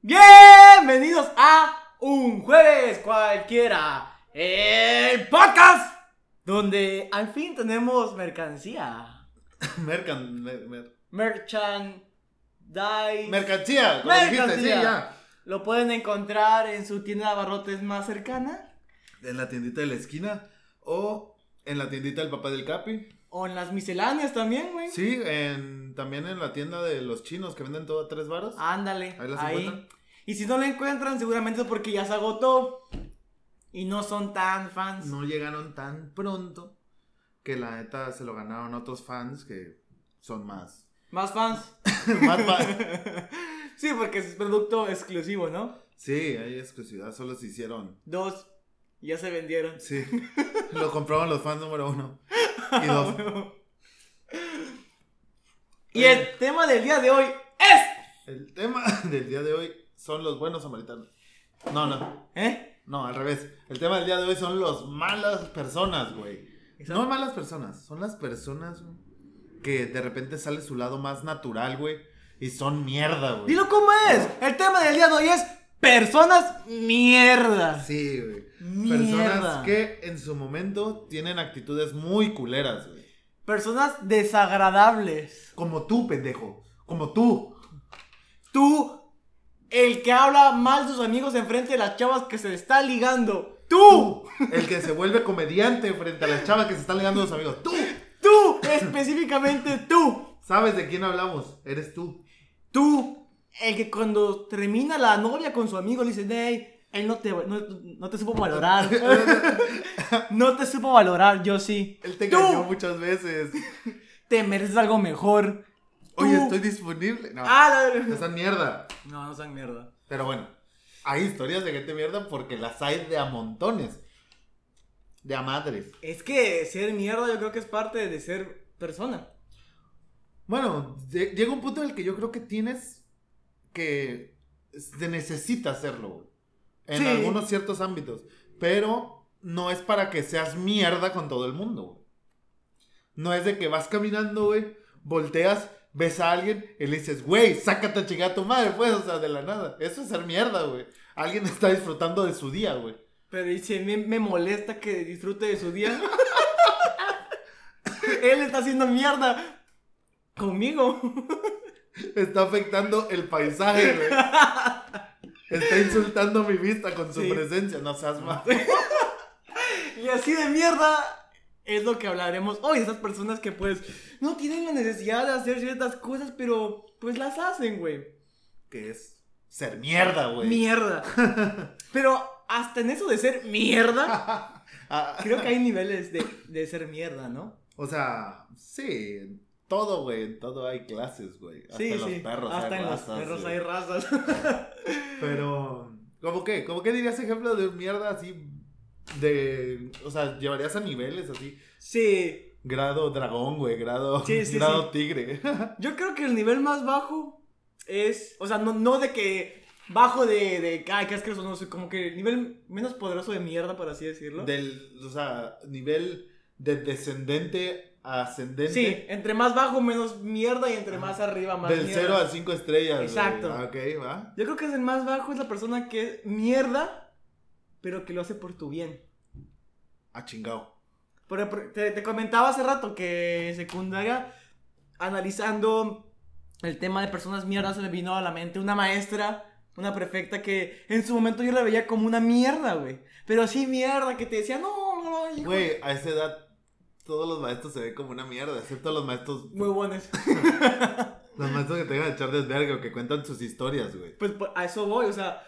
Bienvenidos a un jueves cualquiera, el podcast donde al fin tenemos mercancía. Mercan, mer- mer- Merchandise. mercancía, como dijiste, sí, Mercancía. ya. Lo pueden encontrar en su tienda de abarrotes más cercana En la tiendita de la esquina o en la tiendita del papá del Capi. O en las misceláneas también, güey. Sí, en, también en la tienda de los chinos que venden todo a tres varos. Ándale, Ahí las ahí. encuentran. Y si no la encuentran, seguramente es porque ya se agotó. Y no son tan fans. No llegaron tan pronto que la neta se lo ganaron otros fans que son más. Más fans. más fans. sí, porque es producto exclusivo, ¿no? Sí, hay exclusividad, solo se hicieron. Dos. Ya se vendieron. Sí, lo compraban los fans número uno. Y dos. y el tema del día de hoy es. El tema del día de hoy son los buenos samaritanos. No, no. ¿Eh? No, al revés. El tema del día de hoy son los malas personas, güey. No malas personas, son las personas güey, que de repente sale su lado más natural, güey. Y son mierda, güey. Dilo como es. El tema del día de hoy es personas mierda. Sí, güey. Personas que en su momento tienen actitudes muy culeras, güey. Personas desagradables. Como tú, pendejo. Como tú. Tú, el que habla mal de sus amigos enfrente de las chavas que se está ligando. Tú. El que se vuelve comediante frente a la chava que se está ligando a los amigos. Tú. Tú, específicamente tú. ¿Sabes de quién hablamos? Eres tú. Tú, el que cuando termina la novia con su amigo le dice, hey, él no te, no, no te supo valorar. no te supo valorar, yo sí. Él te Tú, engañó muchas veces. te mereces algo mejor. Oye, Tú. estoy disponible. No, Ah, la- esa mierda. No, no sean mierda. Pero bueno, hay historias de gente mierda porque las hay de a montones. De a madres. Es que ser mierda yo creo que es parte de ser persona. Bueno, lle- llega un punto en el que yo creo que tienes que. Se necesita hacerlo, güey. En Sí. algunos ciertos ámbitos. Pero no es para que seas mierda con todo el mundo, güey. No es de que vas caminando, güey, volteas, ves a alguien y le dices, güey, sácate a chingar a tu madre, pues, o sea, de la nada. Eso es ser mierda, güey. Alguien está disfrutando de su día, güey. Pero dice, me, me molesta que disfrute de su día. Él está haciendo mierda conmigo. Está afectando el paisaje, güey. Está insultando mi vista con su Sí. presencia, no seas más. Y así de mierda es lo que hablaremos hoy. Esas personas que pues no tienen la necesidad de hacer ciertas cosas, pero pues las hacen, güey. Que es ser mierda, güey. Mierda. Pero hasta en eso de ser mierda, Ah, creo que hay niveles de, de ser mierda, ¿no? o sea, sí, todo, güey, en todo hay clases, güey. Hasta sí, en los sí. perros hasta hay en razas, los perros hay razas. Pero, ¿cómo qué? ¿Cómo qué dirías ejemplo de mierda así? De, o sea, llevarías a niveles así. sí. Grado dragón, güey, grado, Sí, sí, grado tigre. Yo creo que el nivel más bajo es, o sea, no, no de que bajo de, de ay, qué asqueroso, no sé, como que el nivel menos poderoso de mierda, por así decirlo. Del, o sea, nivel de descendente ascendente. Sí, entre más bajo, menos mierda y entre más arriba, más Del mierda. 0 a 5 estrellas. Exacto. Ah, Ok, va. Yo creo que es el más bajo, es la persona que es mierda, pero que lo hace por tu bien. Ah, chingado. Te, te comentaba hace rato que en secundaria, analizando el tema de personas mierdas, se me vino a la mente una maestra, una prefecta que en su momento yo la veía como una mierda, güey. Pero así mierda, que te decía, no, no, no, hijo". Güey, a esa edad todos los maestros se ven como una mierda, excepto los maestros. Muy buenos. Los maestros que te dejan echar desvergue o que cuentan sus historias, güey. Pues por- a eso voy, o sea,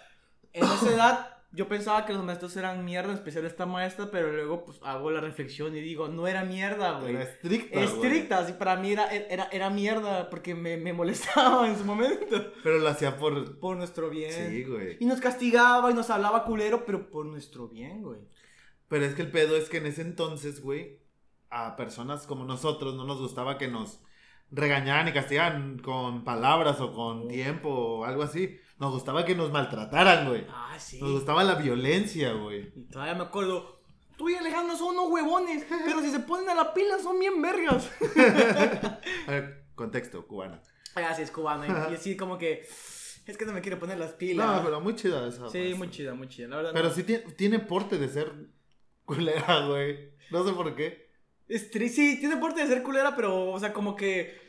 en esa edad yo pensaba que los maestros eran mierda, en especial esta maestra, pero luego pues hago la reflexión y digo, no era mierda, güey. Era estricta. güey. Estricta, así para mí era, era, era mierda porque me, me molestaba en su momento. Pero lo hacía por. Por nuestro bien. Sí, güey. Y nos castigaba y nos hablaba culero, pero por nuestro bien, güey. Pero es que el pedo es que en ese entonces, güey, a personas como nosotros no nos gustaba que nos regañaran y castigaran con palabras o con tiempo o algo así. Nos gustaba que nos maltrataran, güey. Ah, sí. Nos gustaba la violencia, güey. Y todavía me acuerdo. Tú y Alejandro son unos huevones, pero si se ponen a la pila son bien vergas. A ver, contexto, cubana. Ah, sí, es cubano. Y, y así como que. Es que no me quiero poner las pilas. No, pero muy chida esa. Sí, muy chida, muy chida. La verdad. Pero no. sí tiene, tiene porte de ser culera, güey. No sé por qué. Es sí, tiene porte de ser culera, pero, o sea, como que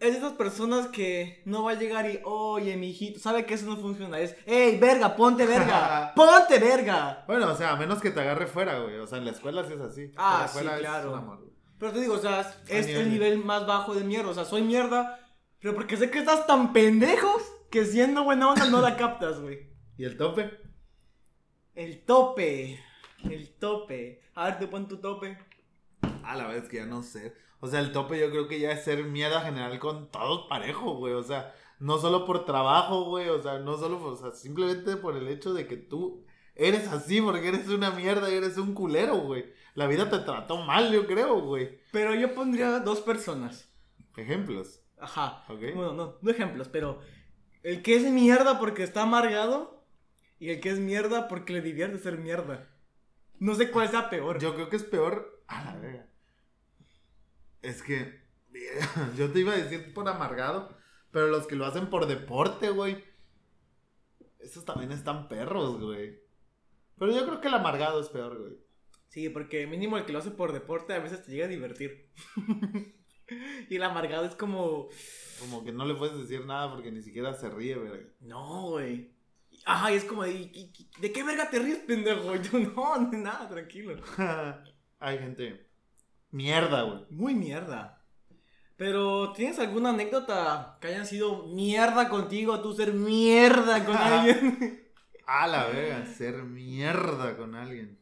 es de esas personas que no va a llegar y, oye, mijito, sabe que eso no funciona. Es, hey, verga, ponte verga, ponte verga. Bueno, o sea, a menos que te agarre fuera, güey. O sea, en la escuela sí es así. Ah, sí, claro. amor. Pero te digo, o sea, es nivel. el nivel más bajo de mierda. O sea, soy mierda, pero porque sé que estás tan pendejos que siendo buena onda no la captas, güey. ¿Y el tope? El tope, el tope. A ver, te pon tu tope. A la vez que ya no sé. O sea, el tope yo creo que ya es ser mierda general con todos parejo, güey. O sea, no solo por trabajo, güey. O sea, no solo por, o sea, simplemente por el hecho de que tú eres así porque eres una mierda y eres un culero, güey. La vida te trató mal, yo creo, güey. Pero yo pondría dos personas. Ejemplos. Ajá. Ok. Bueno, no, no ejemplos, pero el que es mierda porque está amargado y el que es mierda porque le divierte ser mierda. No sé cuál sea peor. Yo creo que es peor. A la verga. Es que. Yo te iba a decir por amargado. Pero los que lo hacen por deporte, güey. Esos también están perros, güey. Pero yo creo que el amargado es peor, güey. Sí, porque mínimo el que lo hace por deporte a veces te llega a divertir. y el amargado es como, Como que no le puedes decir nada porque ni siquiera se ríe, güey. no, güey. Ajá, y es como, de, ¿y- y- ¿de qué verga te ríes, pendejo? Yo, no, de nada, tranquilo. Hay gente. Mierda, güey. Muy mierda. Pero, ¿tienes alguna anécdota que haya sido mierda contigo, tú ser mierda con alguien? A la verga, ser mierda con alguien.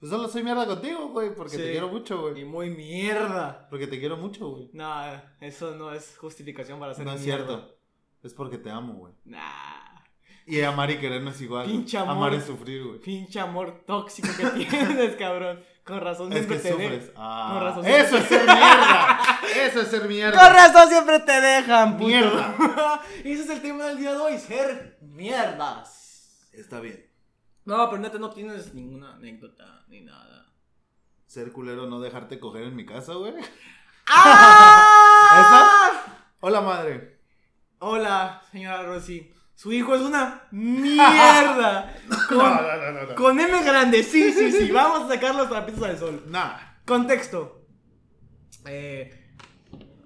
Pues solo soy mierda contigo, güey, porque Sí. te quiero mucho, y güey. muy mierda. Porque te quiero mucho, güey. No, eso no es justificación para ser No es mierda. cierto. Es porque te amo, güey. Nah. Y amar y querer no es igual. güey. Pinche amor. Amar es sufrir, güey. Pinche amor tóxico que tienes, cabrón. Con razón Es siempre que te sufres. dejan. Ah, Con razón Eso es ser mierda. Eso es ser mierda. Con razón siempre te dejan, puto. Mierda. ese es el tema del día de hoy, ser mierdas. Está bien. No, pero neta no tienes ninguna anécdota ni nada. Ser culero, no dejarte coger en mi casa, güey. ¡Ah! Hola, madre. Hola, señora Rosy. Su hijo es una mierda. Con, No, no, no, no. no. con M grande, sí, sí, sí. Vamos a sacar los trapitos al sol. Nah. Contexto. Eh,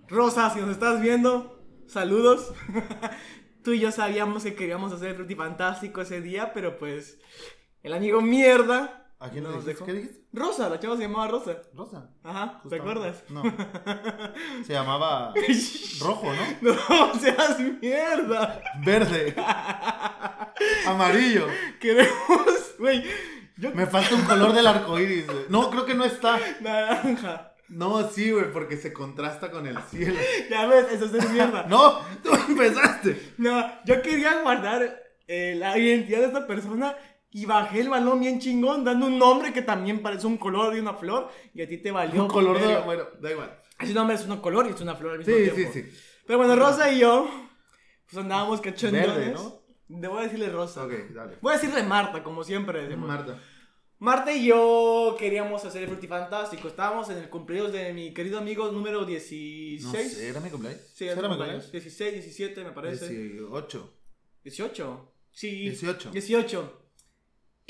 Rosa, si nos estás viendo, saludos. Tú y yo sabíamos que queríamos hacer Frutifantástico ese día, pero pues el amigo mierda. ¿A quién nos dejó. ¿Qué dijiste? Rosa, la chava se llamaba Rosa. Rosa. Ajá, ¿te acuerdas? No. Se llamaba rojo, ¿no? No seas mierda. Verde. Amarillo. Queremos, güey, yo Me falta un color del arco iris, güey. No, creo que no está. naranja. No, sí, güey, porque se contrasta con el cielo. Ya ves, eso es mierda. No, tú empezaste. No, yo quería guardar eh, la identidad de esta persona y bajé el balón bien chingón, dando un nombre que también parece un color de una flor y a ti te valió. Un color de. Bueno, da igual. Ese nombre es un color y es una flor al mismo Sí, tiempo. sí, sí. Pero bueno, Rosa y yo, pues andábamos cachondones. ¿no? Debo decirle Rosa. Ok, dale. Voy a decirle Marta, como siempre decimos. Marta. Marta y yo queríamos hacer el Frutifantástico. Estábamos en el cumpleaños de mi querido amigo número 16. No sé, ¿era mi cumpleaños? Sí, era mi cumpleaños? 16, 17 me parece. 18. 18. Sí. 18. 18.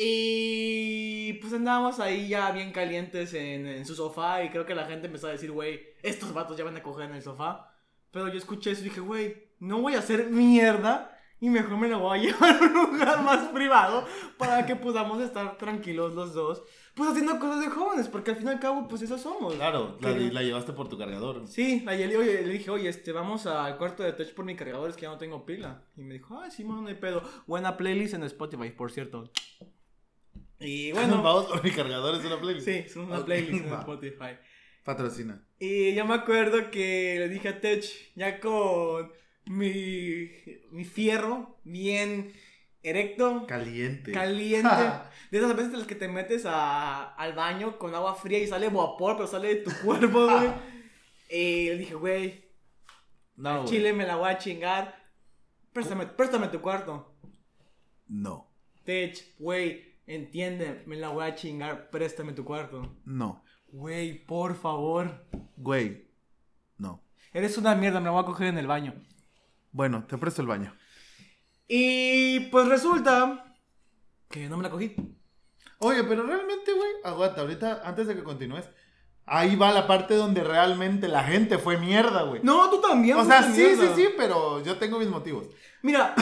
Y pues andábamos ahí ya bien calientes en, en su sofá y creo que la gente empezó a decir, güey, estos vatos ya van a coger en el sofá. Pero yo escuché eso y dije, güey, no voy a hacer mierda y mejor me lo voy a llevar a un lugar más privado para que podamos estar tranquilos los dos, pues haciendo cosas de jóvenes, porque al fin y al cabo, pues eso somos. Claro, la, la llevaste por tu cargador. Sí, ayer le, oye, le dije, oye, este, vamos al cuarto de touch por mi cargador, es que ya no tengo pila. Y me dijo, ah, sí, no hay pedo. Buena playlist en Spotify, por cierto. Y bueno, Vamos por mi cargador, es una playlist. sí, es una playlist en. Spotify. Patrocina. Y yo me acuerdo que le dije a Tech, ya con mi, mi fierro bien erecto, Caliente. caliente. De esas veces en las que te metes a- al baño con agua fría y sale vapor, pero sale de tu cuerpo, güey. Y le dije, güey, no, chile me la voy a chingar. Préstame, préstame tu cuarto. No. Tech, güey, entiende, me la voy a chingar, préstame tu cuarto. No. Güey, por favor. Güey. No. Eres una mierda, me la voy a coger en el baño. Bueno, te presto el baño. Y pues resulta que no me la cogí. Oye, pero realmente, güey, aguanta, ahorita, antes de que continúes, ahí va la parte donde realmente la gente fue mierda, güey. No, tú también. o sea, sí, sí, mierda. sí, pero yo tengo mis motivos. Mira,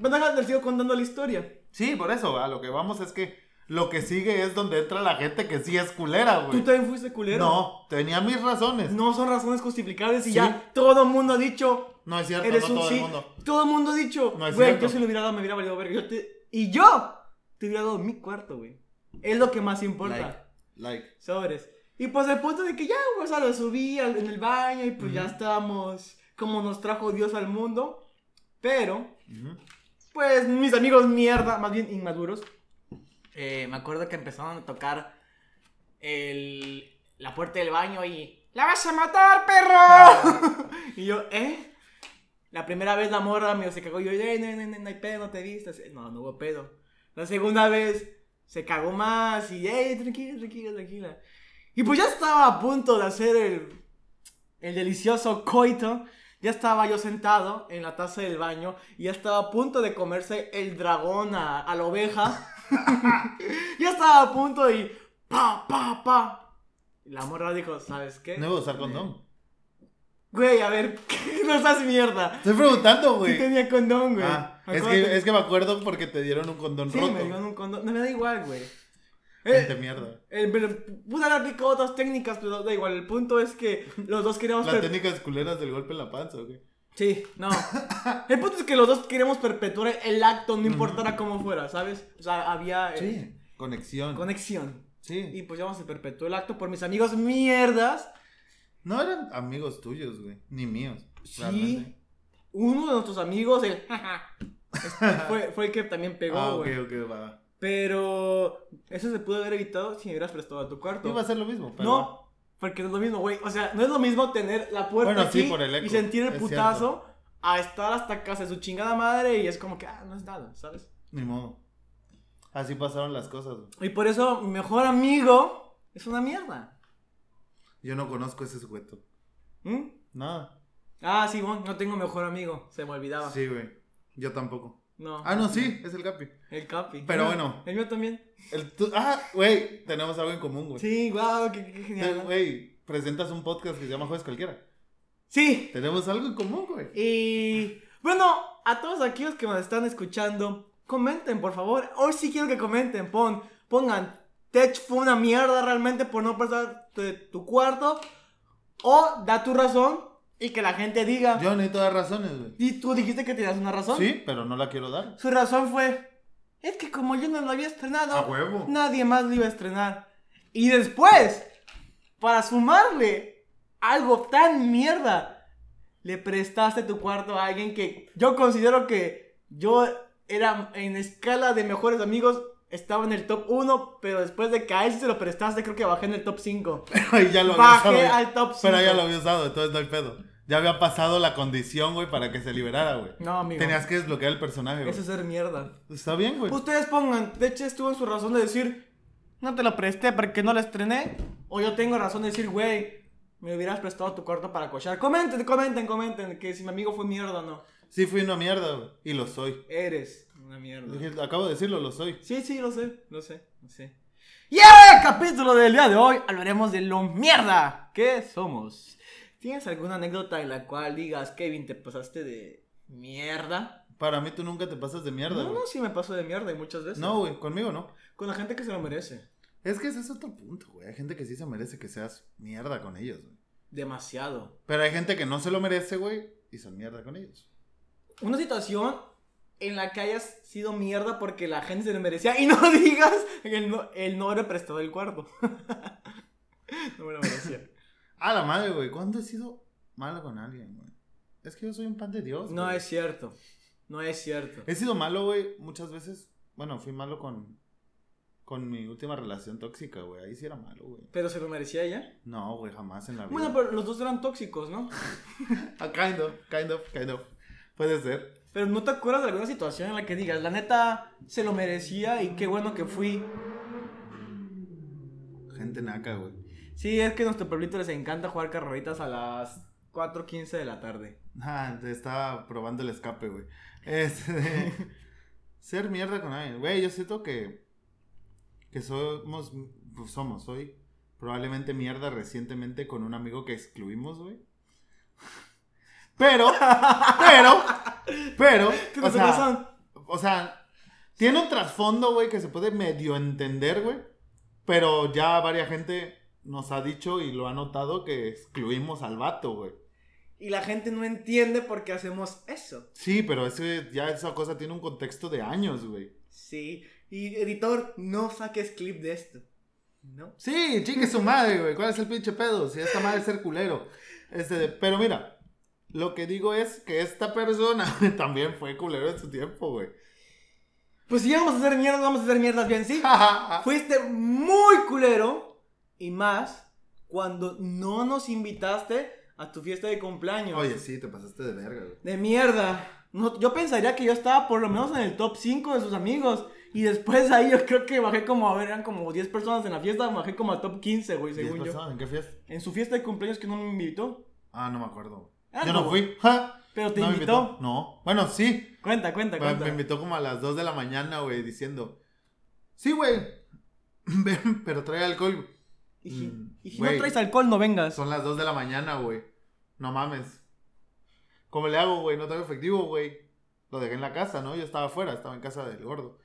déjame te sigo contando la historia. Sí, por eso, a lo que vamos es que lo que sigue es donde entra la gente que sí es culera, ¿Tú güey. también fuiste culero? No, tenía mis razones. No, No son razones justificables y Sí. ya todo el mundo ha dicho. es cierto, Eres no un todo sí. el mundo. Todo el mundo ha dicho. No es güey, cierto. yo si lo hubiera dado, me hubiera valido verga. Yo te- Y yo te hubiera dado mi cuarto, güey. Es lo que más importa. Like, like. Sobres. Y pues el punto de que ya, o sea, lo subí al- en el baño y pues ya estábamos como nos trajo Dios al mundo. Pero, pues mis amigos mierda, más bien inmaduros, eh, me acuerdo que empezaron a tocar el, la puerta del baño y... ¡La vas a matar, perro! y yo, ¿eh? La primera vez la morra me se cagó y yo, eh, no, no, no, no hay pedo, no te vistas. No, no hubo pedo. La segunda vez se cagó más y, eh, tranquila, tranquila, tranquila. Y pues ya estaba a punto de hacer el, el delicioso coito. Ya estaba yo sentado en la taza del baño y ya estaba a punto de comerse el dragón a, a la oveja. ya estaba a punto y pa, pa, pa. Y la morra dijo, ¿sabes qué? No iba a usar condón. Güey, a ver, no seas mierda. Estoy preguntando, Sí güey. tenía condón, güey. Ah, es que, es que me acuerdo porque te dieron un condón Sí, roto. me dio un condón. No me da igual, güey. Gente Eh, mierda. eh, pude haber aplicado otras técnicas, pero da igual. El punto es que los dos queríamos... Las técnicas culeras del golpe en la panza, güey. Sí, no. El punto es que los dos queríamos perpetuar el acto, no importara cómo fuera, ¿sabes? O sea, había eh, Conexión. conexión. sí. Y pues ya vamos a perpetuar el acto por mis amigos mierdas. No eran amigos tuyos, güey. Ni míos. Sí. realmente. Uno de nuestros amigos, el este, fue, fue el que también pegó, Ah, ok, güey. ok, va. Pero eso se pudo haber evitado si me hubieras prestado a tu cuarto. Iba a ser lo mismo, pero. No, porque no es lo mismo, güey. O sea, no es lo mismo tener la puerta Bueno, sí, aquí por el eco, y sentir el putazo a estar hasta casa de su chingada madre y es como que, ah, no es nada, ¿sabes? Ni modo. Así pasaron las cosas, güey. Y por eso mi mejor amigo es una mierda. Yo no conozco ese sujeto. ¿Mm? Nada. Ah, sí, bueno, no tengo mejor amigo, se me olvidaba. Sí, güey. Yo tampoco. No. Ah, no, sí, es el Capi. El Capi. Pero Ah, bueno. El mío también. El tu- Ah, güey, tenemos algo en común, güey. Sí, wow, qué, genial. Güey, presentas un podcast que se llama Jueves Cualquiera. Sí, Tenemos algo en común, güey. Y bueno, a todos aquellos que nos están escuchando, comenten por favor. Hoy sí quiero que comenten. Pon, pongan, Tech fue una mierda realmente por no pasar de tu cuarto. O da tu razón y que la gente diga. Yo necesito dar razones, güey. Y tú dijiste que tenías una razón. Sí, pero no la quiero dar. Su razón fue, es que como yo no lo había estrenado, A huevo. nadie más lo iba a estrenar. Y después, para sumarle algo tan mierda, le prestaste tu cuarto a alguien que yo considero que yo era en escala de mejores amigos, estaba en el top 1, pero después de que a él se lo prestaste, creo que bajé en el top 5. Ahí ya lo había Bajé usado. al top 5. Pero ya lo había usado, entonces no hay pedo. Ya había pasado la condición, güey, para que se liberara, güey. No, amigo. Tenías que desbloquear el personaje, güey. Eso es ser mierda. Está bien, güey. Ustedes pongan, de hecho estuvo en su razón de decir, no te lo presté porque no lo estrené. O yo tengo razón de decir, güey, me hubieras prestado tu cuarto para cochar. Comenten, comenten, comenten, que si mi amigo fue mierda o no. Sí, fui una mierda, güey. Y lo soy. Eres una mierda. Acabo de decirlo, lo soy. Sí, sí, lo sé, lo sé, lo sé. Y ahora, capítulo del día de hoy, hablaremos de lo mierda que somos. ¿Tienes alguna anécdota en la cual digas, Kevin, te pasaste de mierda? Para mí tú nunca te pasas de mierda, No, güey. no, sí me paso de mierda y muchas veces. No, güey, conmigo no. Con la gente que se lo merece. Es que ese es otro punto, güey. Hay gente que sí se merece que seas mierda con ellos, güey. Demasiado. Pero hay gente que no se lo merece, güey, y son mierda con ellos. Una situación en la que hayas sido mierda porque la gente se lo merecía y no digas que él no, él no le prestó el cuarto. no me lo merecía. A la madre, güey. ¿Cuándo he sido malo con alguien, güey? Es que yo soy un pan de Dios. No güey. es cierto. No es cierto. He sido malo, güey, muchas veces. Bueno, fui malo con. Con mi última relación tóxica, güey. Ahí sí era malo, güey. Pero se lo merecía ella. No, güey, jamás en la vida. Bueno, pero los dos eran tóxicos, ¿no? Kind of, kind of, kind of. Puede ser. Pero no te acuerdas de alguna situación en la que digas, la neta se lo merecía y qué bueno que fui. Gente naca, güey. Sí, es que a nuestro pueblito les encanta jugar carreritas a las 4.15 de la tarde. Ah, te estaba probando el escape, güey. Este, ser mierda con alguien. Güey, yo siento que. Que somos. Pues somos, soy. Probablemente mierda recientemente con un amigo que excluimos, güey. Pero, pero, pero. ¿Qué o sea, o sea, tiene un trasfondo, güey, que se puede medio entender, güey. Pero ya varias gente nos ha dicho y lo ha notado que excluimos al vato, güey. Y la gente no entiende por qué hacemos eso. Sí, pero ese, ya esa cosa tiene un contexto de años, güey. Sí. Y editor, no saques clip de esto. ¿No? Sí, chingue su madre, güey. ¿Cuál es el pinche pedo? Si esta madre es ser culero. Este, pero mira, lo que digo es que esta persona también fue culero en su tiempo, güey. Pues si vamos a hacer mierdas, vamos a hacer mierdas bien, sí. Fuiste muy culero. Y más cuando no nos invitaste a tu fiesta de cumpleaños. Oye, sí, te pasaste de verga, güey. De mierda. No, yo pensaría que yo estaba por lo menos en el top 5 de sus amigos. Y después ahí yo creo que bajé como, a ver, eran como 10 personas en la fiesta. Bajé como al top 15, güey, ¿Diez según yo. personas? ¿En qué fiesta? En su fiesta de cumpleaños que no me invitó. Ah, no me acuerdo. Ah, Yo no, no fui. Ja. Pero te No invitó. No. Bueno, sí. Cuenta, cuenta, Me, cuenta. me invitó como a las 2 de la mañana, güey, diciendo: Sí, güey. Pero trae alcohol. Y si, Mm, y si no traes alcohol, no vengas. Son las 2 de la mañana, güey. No mames. ¿Cómo le hago, güey? No tengo efectivo, güey. Lo dejé en la casa, ¿no? Yo estaba afuera, estaba en casa del gordo.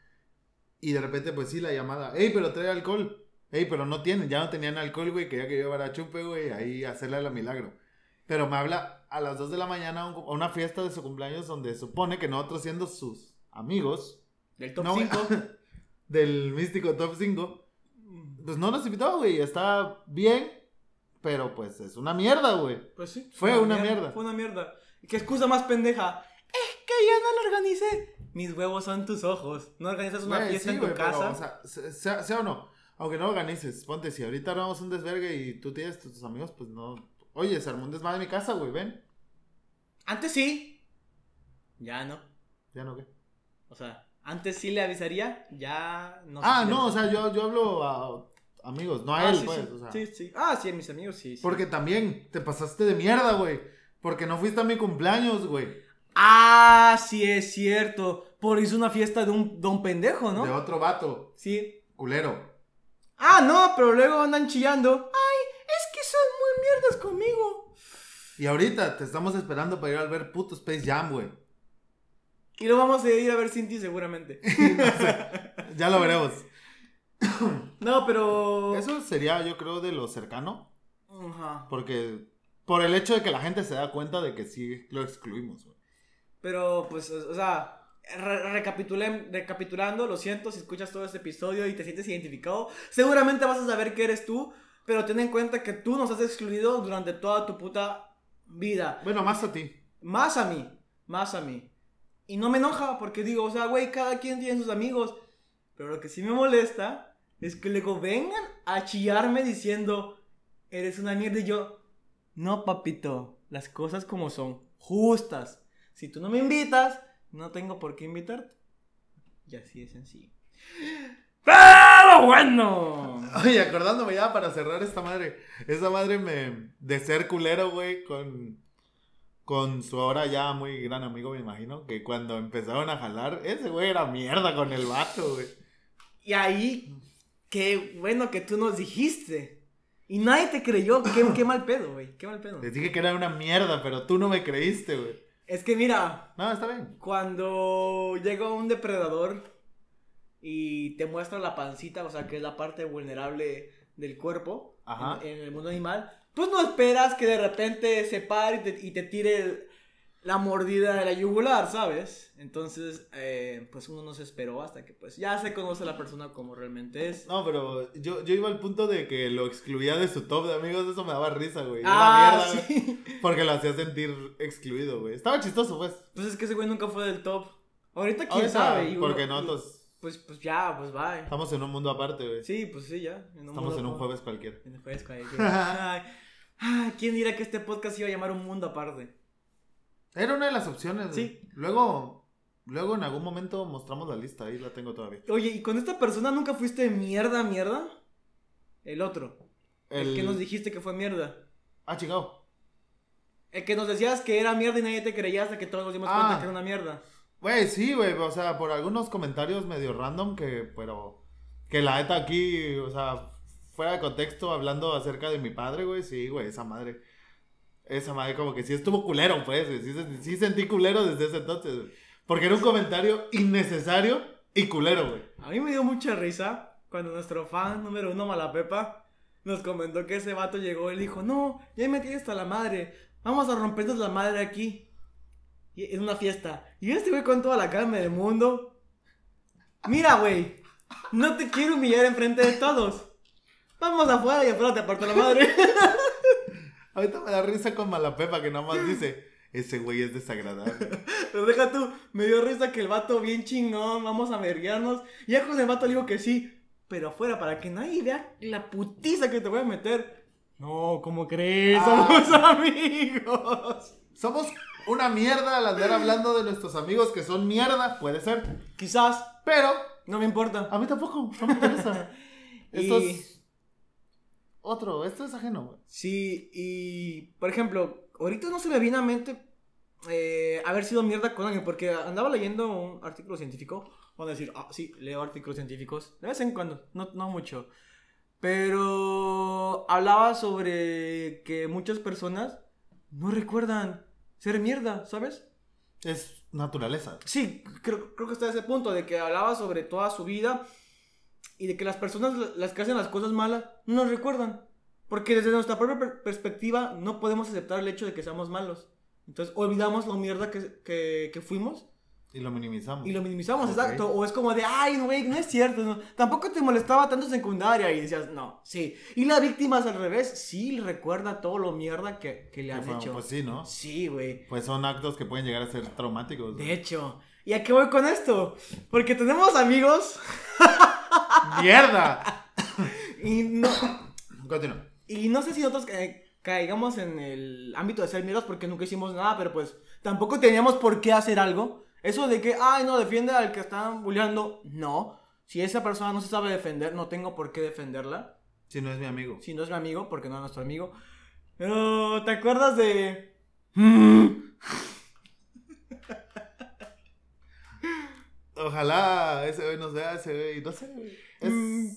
Y de repente, pues sí, la llamada. ¡Ey, pero trae alcohol! ¡Ey, pero no tienen! Ya no tenían alcohol, güey. Quería que yo llevara chupe, güey. Ahí a hacerle la milagro. Pero me habla a las 2 de la mañana a un- a una fiesta de su cumpleaños donde supone que nosotros siendo sus amigos Del top No, güey. 5. del místico top 5, pues no nos invitó, güey. Está bien, pero pues es una mierda, güey. Pues sí. Fue una mierda. Fue una mierda. ¿Qué excusa más pendeja? Es que yo no lo organicé. Mis huevos son tus ojos. No organizas una Güey, fiesta sí, en tu güey, pero, casa. o sea, se- sea, sea o no, aunque no lo organices, ponte, si ahorita armamos un desvergue y tú tienes tus amigos, pues no. Oye, se armó un desmadre en mi casa, güey, ven. Antes sí. Ya no. Ya no, ¿qué? O sea, antes sí le avisaría. Ya no. sé ah, no, o sea, yo, yo hablo a amigos, no a Ah, él, sí, pues, sí. o sea. Sí, sí. Ah, sí, a mis amigos sí. sí. Porque también te pasaste de mierda, güey. Porque no fuiste a mi cumpleaños, güey. Ah, sí es cierto. Por hizo una fiesta de un, de un pendejo, ¿no? De otro vato, Sí. culero. Ah, no, pero luego andan chillando. Ay, es que son muy mierdas conmigo. Y ahorita te estamos esperando para ir a ver puto Space Jam, güey. Y lo vamos a ir a ver sin ti seguramente. Ya lo veremos. No, pero. Eso sería, yo creo, de lo cercano. Ajá. Porque por el hecho de que la gente se da cuenta de que sí lo excluimos, güey. Pero, pues, o sea, re- recapitulando, lo siento si escuchas todo este episodio y te sientes identificado. Seguramente vas a saber que eres tú, pero ten en cuenta que tú nos has excluido durante toda tu puta vida. Bueno, más a ti. Más a mí, más a mí. Y no me enoja porque digo, o sea, güey, cada quien tiene sus amigos. Pero lo que sí me molesta es que luego vengan a chillarme diciendo, eres una mierda y yo, no, papito, las cosas como son, justas. Si tú no me invitas, no tengo por qué invitarte. Y así es sencillo. Pero bueno. Oye, acordándome ya para cerrar esta madre. Esa madre me. De ser culero, güey, con. Con su ahora ya muy gran amigo, me imagino. Que cuando empezaron a jalar, ese güey era mierda con el vato, güey. Y ahí, qué bueno que tú nos dijiste. Y nadie te creyó. Qué, qué mal pedo, güey. Qué mal pedo. Les dije que era una mierda, pero tú no me creíste, güey. Es que mira, No, está bien. cuando llega un depredador y te muestra la pancita, o sea, que es la parte vulnerable del cuerpo Ajá. En, en el mundo animal, pues no esperas que de repente se pare y te, y te tire el- la mordida de la yugular, ¿sabes? Entonces, eh, pues uno no se esperó hasta que pues ya se conoce a la persona como realmente es. No, pero yo, yo iba al punto de que lo excluía de su top de amigos, eso me daba risa, güey. Era ah, mierda, güey, sí. Porque lo hacía sentir excluido, güey. Estaba chistoso, pues. Pues es que ese güey nunca fue del top. Ahorita quién Ahorita, sabe. uno- Porque nosotros Pues, pues ya, pues bye. estamos en un mundo aparte, güey. Sí, pues sí, ya. en Estamos mundo en un jueves cualquiera. En el jueves cualquiera. ay, ay, ¿quién dirá que este podcast iba a llamar un mundo aparte? Era una de las opciones. Sí. Luego, luego en algún momento mostramos la lista, ahí la tengo todavía. Oye, ¿y con esta persona nunca fuiste mierda, mierda? El otro. El, El que nos dijiste que fue mierda. Ah, chingado. El que nos decías que era mierda y nadie te creía hasta que todos nos dimos cuenta Ah. que era una mierda. Güey, sí, güey, o sea, por algunos comentarios medio random que, pero, que la neta aquí, o sea, fuera de contexto, hablando acerca de mi padre, güey, sí, güey, esa madre, esa madre como que sí estuvo culero, pues, sí, se- sí sentí culero desde ese entonces, porque era un comentario innecesario y culero, güey. A mí me dio mucha risa cuando nuestro fan número uno, Malapepa, nos comentó que ese vato llegó y dijo, no, ya me tienes hasta la madre, vamos a rompernos la madre aquí. Y es una fiesta. Y este güey con toda la calma del mundo. Mira, güey, no te quiero humillar enfrente de todos. Vamos afuera y afuera te aparto la madre. Ahorita me da risa con Malapepa que nada más dice, ese güey es desagradable. Pero deja tú, me dio risa que el vato bien chingón, vamos a verguiarnos. Y ya con el vato le digo que sí, pero afuera para que nadie vea la putiza que te voy a meter. No, ¿cómo crees? Ah. Somos amigos. Somos una mierda al andar hablando de nuestros amigos que son mierda, puede ser, Quizás, pero no me importa. a mí tampoco, no me interesa. Esto Y- es otro, esto es ajeno, güey. Sí, y por ejemplo, ahorita no se me viene a mente eh, haber sido mierda con alguien, porque andaba leyendo un artículo científico. Van a decir, ah, sí, leo artículos científicos, de vez en cuando, no, no mucho. Pero hablaba sobre que muchas personas no recuerdan ser mierda, ¿sabes? Es naturaleza. Sí, creo, creo que está ese punto de que hablaba sobre toda su vida y de que las personas las que hacen las cosas malas no nos recuerdan. Porque desde nuestra propia per- perspectiva no podemos aceptar el hecho de que seamos malos. Entonces olvidamos lo mierda que, que, que fuimos Y lo minimizamos. y lo minimizamos, Ok. exacto. O es como de, ay, no, güey, no es cierto. no. Tampoco te molestaba tanto en secundaria y decías, no, sí. Y la víctima es al revés, sí recuerda todo lo mierda que, que le han hecho. Pues sí, ¿no? Sí, güey. Pues son actos que pueden llegar a ser traumáticos. De hecho. ¿Y a qué voy con esto? Porque tenemos amigos ¡Mierda! y no, Continúa. y no sé si nosotros ca- caigamos en el ámbito de ser mierdas porque nunca hicimos nada, pero pues tampoco teníamos por qué hacer algo. Eso de que, ay, no, defiende al que están bulleando. No. Si esa persona no se sabe defender, no tengo por qué defenderla. Si no es mi amigo. Si no es mi amigo, porque no es nuestro amigo. Pero, ¿te acuerdas de...? Ojalá ese güey nos vea, ese güey. No sé, güey. Es, Mm.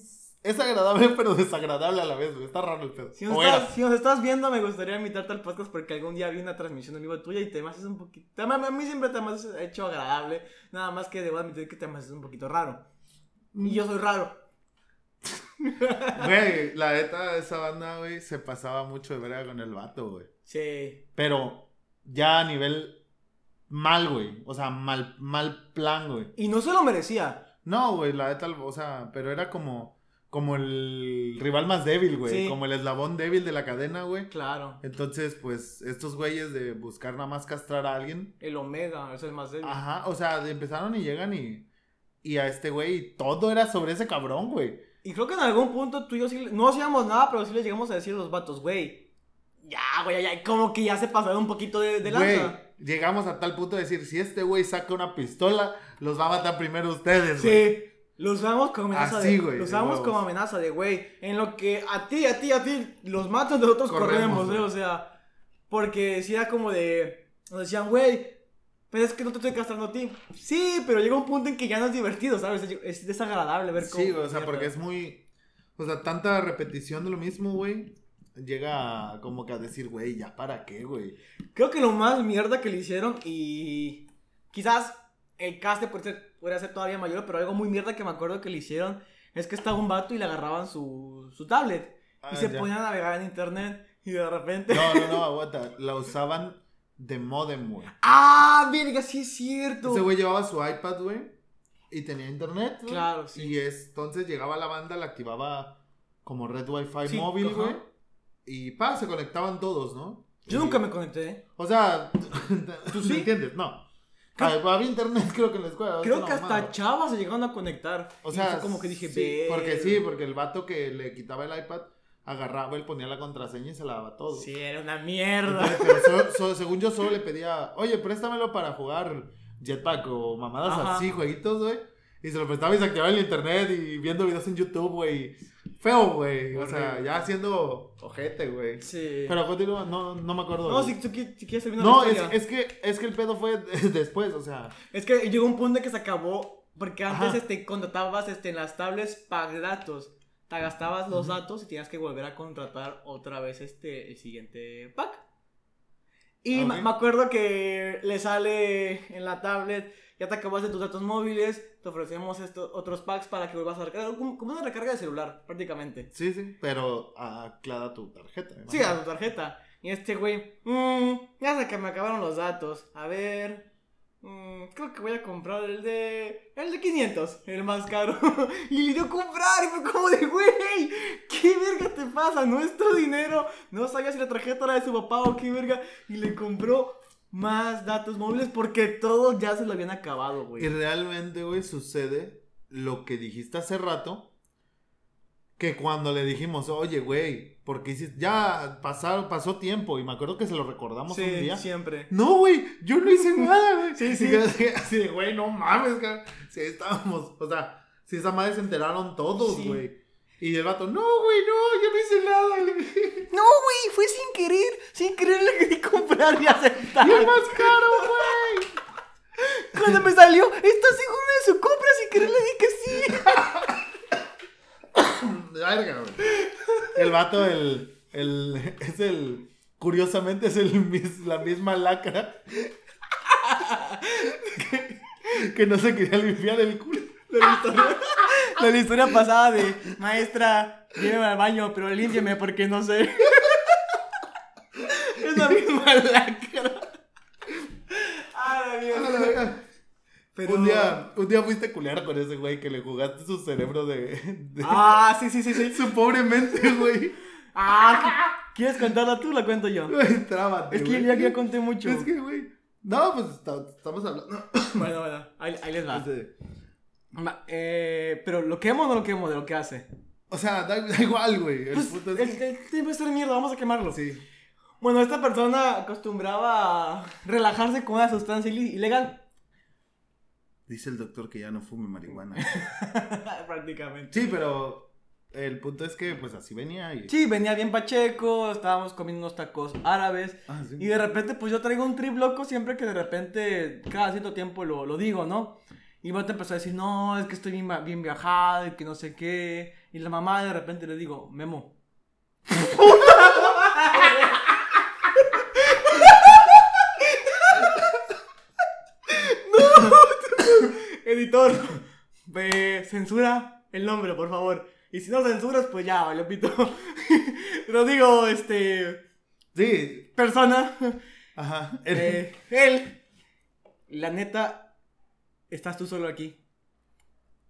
es agradable, pero desagradable a la vez, güey. Está raro el pedo. Si nos, estás, era. si nos estás viendo, me gustaría invitarte al podcast porque algún día vi una transmisión en vivo tuya y te haces un poquito. A mí siempre te has hecho agradable. Nada más que debo admitir que te haces un poquito raro. Y yo soy raro. Güey, la neta, esa banda, güey, se pasaba mucho de verga con el vato, güey. Sí. Pero ya a nivel mal, güey. O sea, mal, mal plan, güey. Y no se lo merecía. No, güey, la neta, o sea, pero era como, como el rival más débil, güey. Sí. Como el eslabón débil de la cadena, güey. Claro. Entonces, pues, estos güeyes de buscar nada más castrar a alguien. El Omega es el más débil. Ajá, o sea, de- empezaron y llegan y. Y a este güey, todo era sobre ese cabrón, güey. Y creo que en algún punto tú y yo sí, no hacíamos nada, pero sí le llegamos a decir a los vatos, güey. Ya, güey, ya, como que ya se pasaron un poquito de, de Güey, lanza. llegamos a tal punto de decir: si este güey saca una pistola, los va a matar primero ustedes, güey. Sí. Lo usamos como amenaza Así, de. güey, Lo de usamos como amenaza de, güey. En lo que a ti, a ti, a ti los matas, nosotros Corremos, corremos, güey. ¿eh? O sea. Porque si era como de. Nos decían, güey. Pero es que no te estoy castrando a ti. Sí, pero llega un punto en que ya no es divertido, ¿sabes? Es desagradable ver cómo. Sí, güey, o sea, porque es muy. O sea, tanta repetición de lo mismo, güey. Llega como que a decir, güey, ¿ya para qué, güey? Creo que lo más mierda que le hicieron y. Quizás el cast puede ser, podría ser todavía mayor, pero algo muy mierda que me acuerdo que le hicieron es que estaba un vato y le agarraban su, su tablet. Ah, y se ya. ponían a navegar en internet y de repente. No, no, no, aguanta. La usaban de modem, güey. ¡Ah! Verga, sí es cierto. Ese güey llevaba su iPad, güey. Y tenía internet. Claro, sí. Y es- entonces llegaba la banda, la activaba como red wifi Sí, móvil, güey. Y pa, se conectaban todos, ¿no? Yo Y- nunca me conecté. O sea, ¿tú sí? ¿Me entiendes? No. Creo- Ah, había internet, creo que en la escuela. es Creo que hasta chavas se llegaron a conectar. O sea, como que dije, sí, porque sí, porque el vato que le quitaba el iPad agarraba, él ponía la contraseña y se la daba todo. Sí, era una mierda. Entonces, pero so- so- según yo solo le pedía, oye, préstamelo para jugar Jetpack o mamadas Ajá. así, jueguitos, güey. Y se lo prestaba y se activaba el internet y viendo videos en YouTube, güey. Feo, güey. O sea, ya siendo ojete, güey. Sí. Pero continúa, no, no me acuerdo. No, si, tú qui- si quieres terminar No, la es, historia. es que, es que el pedo fue después, o sea. Es que llegó un punto en que se acabó. Porque antes Ajá. este, contratabas este, en las tablets pack datos. Te gastabas los datos y tenías que volver a contratar otra vez este, el siguiente pack. Y Ok. me acuerdo que le sale en la tablet, ya te acabaste tus datos móviles, te ofrecemos estos otros packs para que vuelvas a recargar. Como, como una recarga de celular, prácticamente. Sí, sí, pero aclara tu tarjeta. Sí, a tu tarjeta. Y este güey, mmm, ya sé que me acabaron los datos. A ver, mm, creo que voy a comprar el de. El de 500, el más caro. y le dio a comprar y fue como de, güey, ¿qué verga te pasa? No es tu dinero. No sabía si la tarjeta era de su papá o qué verga. Y le compró más datos móviles porque todos ya se lo habían acabado, Y güey. realmente, güey, sucede lo que dijiste hace rato. Que cuando le dijimos, oye, güey, porque hiciste. Ya pasó tiempo y me acuerdo que se lo recordamos un Sí, día. siempre. No, güey, yo no hice nada, güey. Sí, sí. Y así, de, güey, no mames, cara. Sí, estábamos. O sea, si esa madre se enteraron todos, Sí. güey. Y el vato, no, güey, no, yo no hice nada. No, güey, fue sin querer. Sin querer le querí comprar y aceptar. Y es más caro, güey. Cuando me salió, ¿estás seguro de su compra? Sin querer le di que sí. Verga, güey. El vato, el, el. Es el. Curiosamente es el, la misma lacra. que, que no se quería limpiar el culo. De la historia, de la historia pasada de maestra, lléveme al baño, pero límpiame porque no sé. Es la misma lacra. Ah, la mierda. Pero... Un, día, un día fuiste culero con ese güey que le jugaste su cerebro de. de- Ah, sí, sí, sí, sí. Su pobre mente, güey. Ah, ¿quieres contarla tú? La cuento yo. Trábate. Es que güey. ya, ya conté mucho. Es que, güey. No, pues está- estamos hablando. Bueno, bueno, ahí, ahí les va. Este, Ma- eh, pero lo quemo o no lo quemo de lo que hace. O sea, da, da igual, güey. El Pues, el, es el ser mierda, vamos a quemarlo. Sí. Bueno, esta persona acostumbraba a relajarse con una sustancia ilegal. Dice el doctor que ya no fume marihuana. Prácticamente. Sí, pero el punto es que pues así venía y... Sí, venía bien Pacheco, estábamos comiendo unos tacos árabes. Ah, sí. Y de repente, pues yo traigo un trip loco siempre que de repente, cada cierto tiempo lo, lo digo, ¿no? Y Vato empezó a decir, no, es que estoy bien, bien viajado y que no sé qué. Y la mamá de repente le digo, Memo. no, editor, ve, censura el nombre, por favor. Y si no censuras, pues ya, vale, pito. Pero digo, este, Sí, persona, ajá. eh, él, la neta, estás tú solo aquí.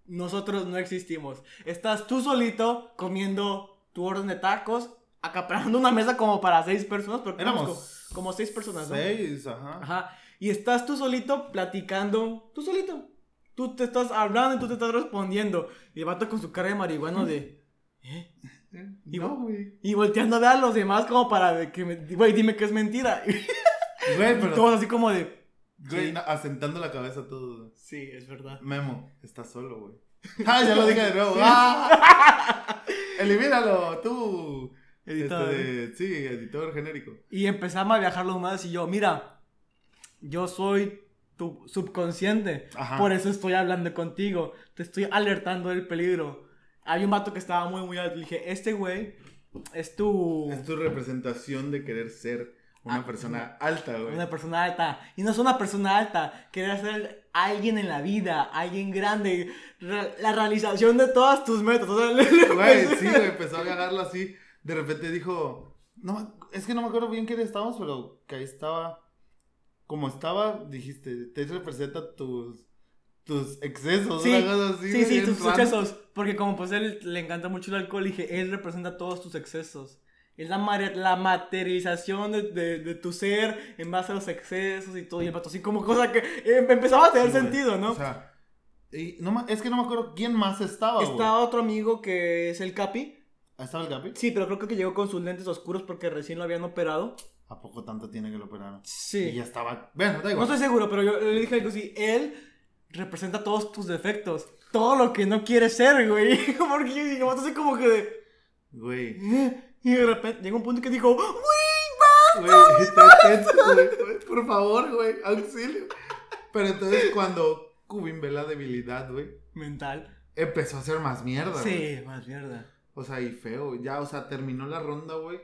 Nosotros no existimos. Estás tú solito comiendo tu orden de tacos, acaparando una mesa como para seis personas, porque Éramos éramos co- como seis personas, ¿no? Seis, ajá. Ajá. Y estás tú solito platicando, tú solito. Tú te estás hablando y tú te estás respondiendo. Y el vato con su cara de marihuano de... ¿Eh? Y no. Y volteando a ver a los demás como para de que. Güey, dime que es mentira. Güey, pero... todos así como de... Güey, asentando la cabeza todo. Sí, es verdad. Memo, estás solo, güey. Ah, ya lo dije de nuevo. ¡Ah! Elimínalo, tú. Editor. Este de- sí, editor genérico. Y empezamos a viajarlo más y yo, mira, yo soy tu subconsciente. Ajá. Por eso estoy hablando contigo. Te estoy alertando del peligro. Había un vato que estaba muy, muy alto. Le dije, este güey es tu... Es tu representación de querer ser una Ah, persona alta, güey. Una persona alta. Y no es una persona alta. Querer ser alguien en la vida. Alguien grande. Re- la realización de todas tus metas. Güey, sí, güey, empezó a agarrarlo así. De repente dijo, no, es que no me acuerdo bien quién estábamos, pero que ahí estaba. Como estaba, dijiste, te representa tus, tus excesos, Sí, así, sí, sí, tus excesos. Porque como pues él le encanta mucho el alcohol, dije, él representa todos tus excesos. Es la, la materialización de, de- de tu ser en base a los excesos y todo. Y el vato así como cosa que eh, empezaba a tener Sí, sentido, ¿no? O sea, y no, es que no me acuerdo quién más estaba. Estaba otro amigo que es el Capi. ¿Ah, ¿Estaba el Capi? Sí, pero creo que llegó con sus lentes oscuros porque recién lo habían operado. ¿A poco tanto tiene que lo operaron? Y Sí. ya estaba. Bueno, da No igual. estoy seguro, pero yo le dije algo así. Él representa todos tus defectos. Todo lo que no quieres ser, güey. Porque yo digo, así como que de... Güey. Y de repente llegó un punto que dijo, te- te- güey, por favor, güey, auxilio. Pero entonces cuando Cubin ve la debilidad, güey, Mental. empezó a hacer más mierda. güey. Sí, más mierda. O sea, y feo. Ya, o sea, terminó la ronda, güey.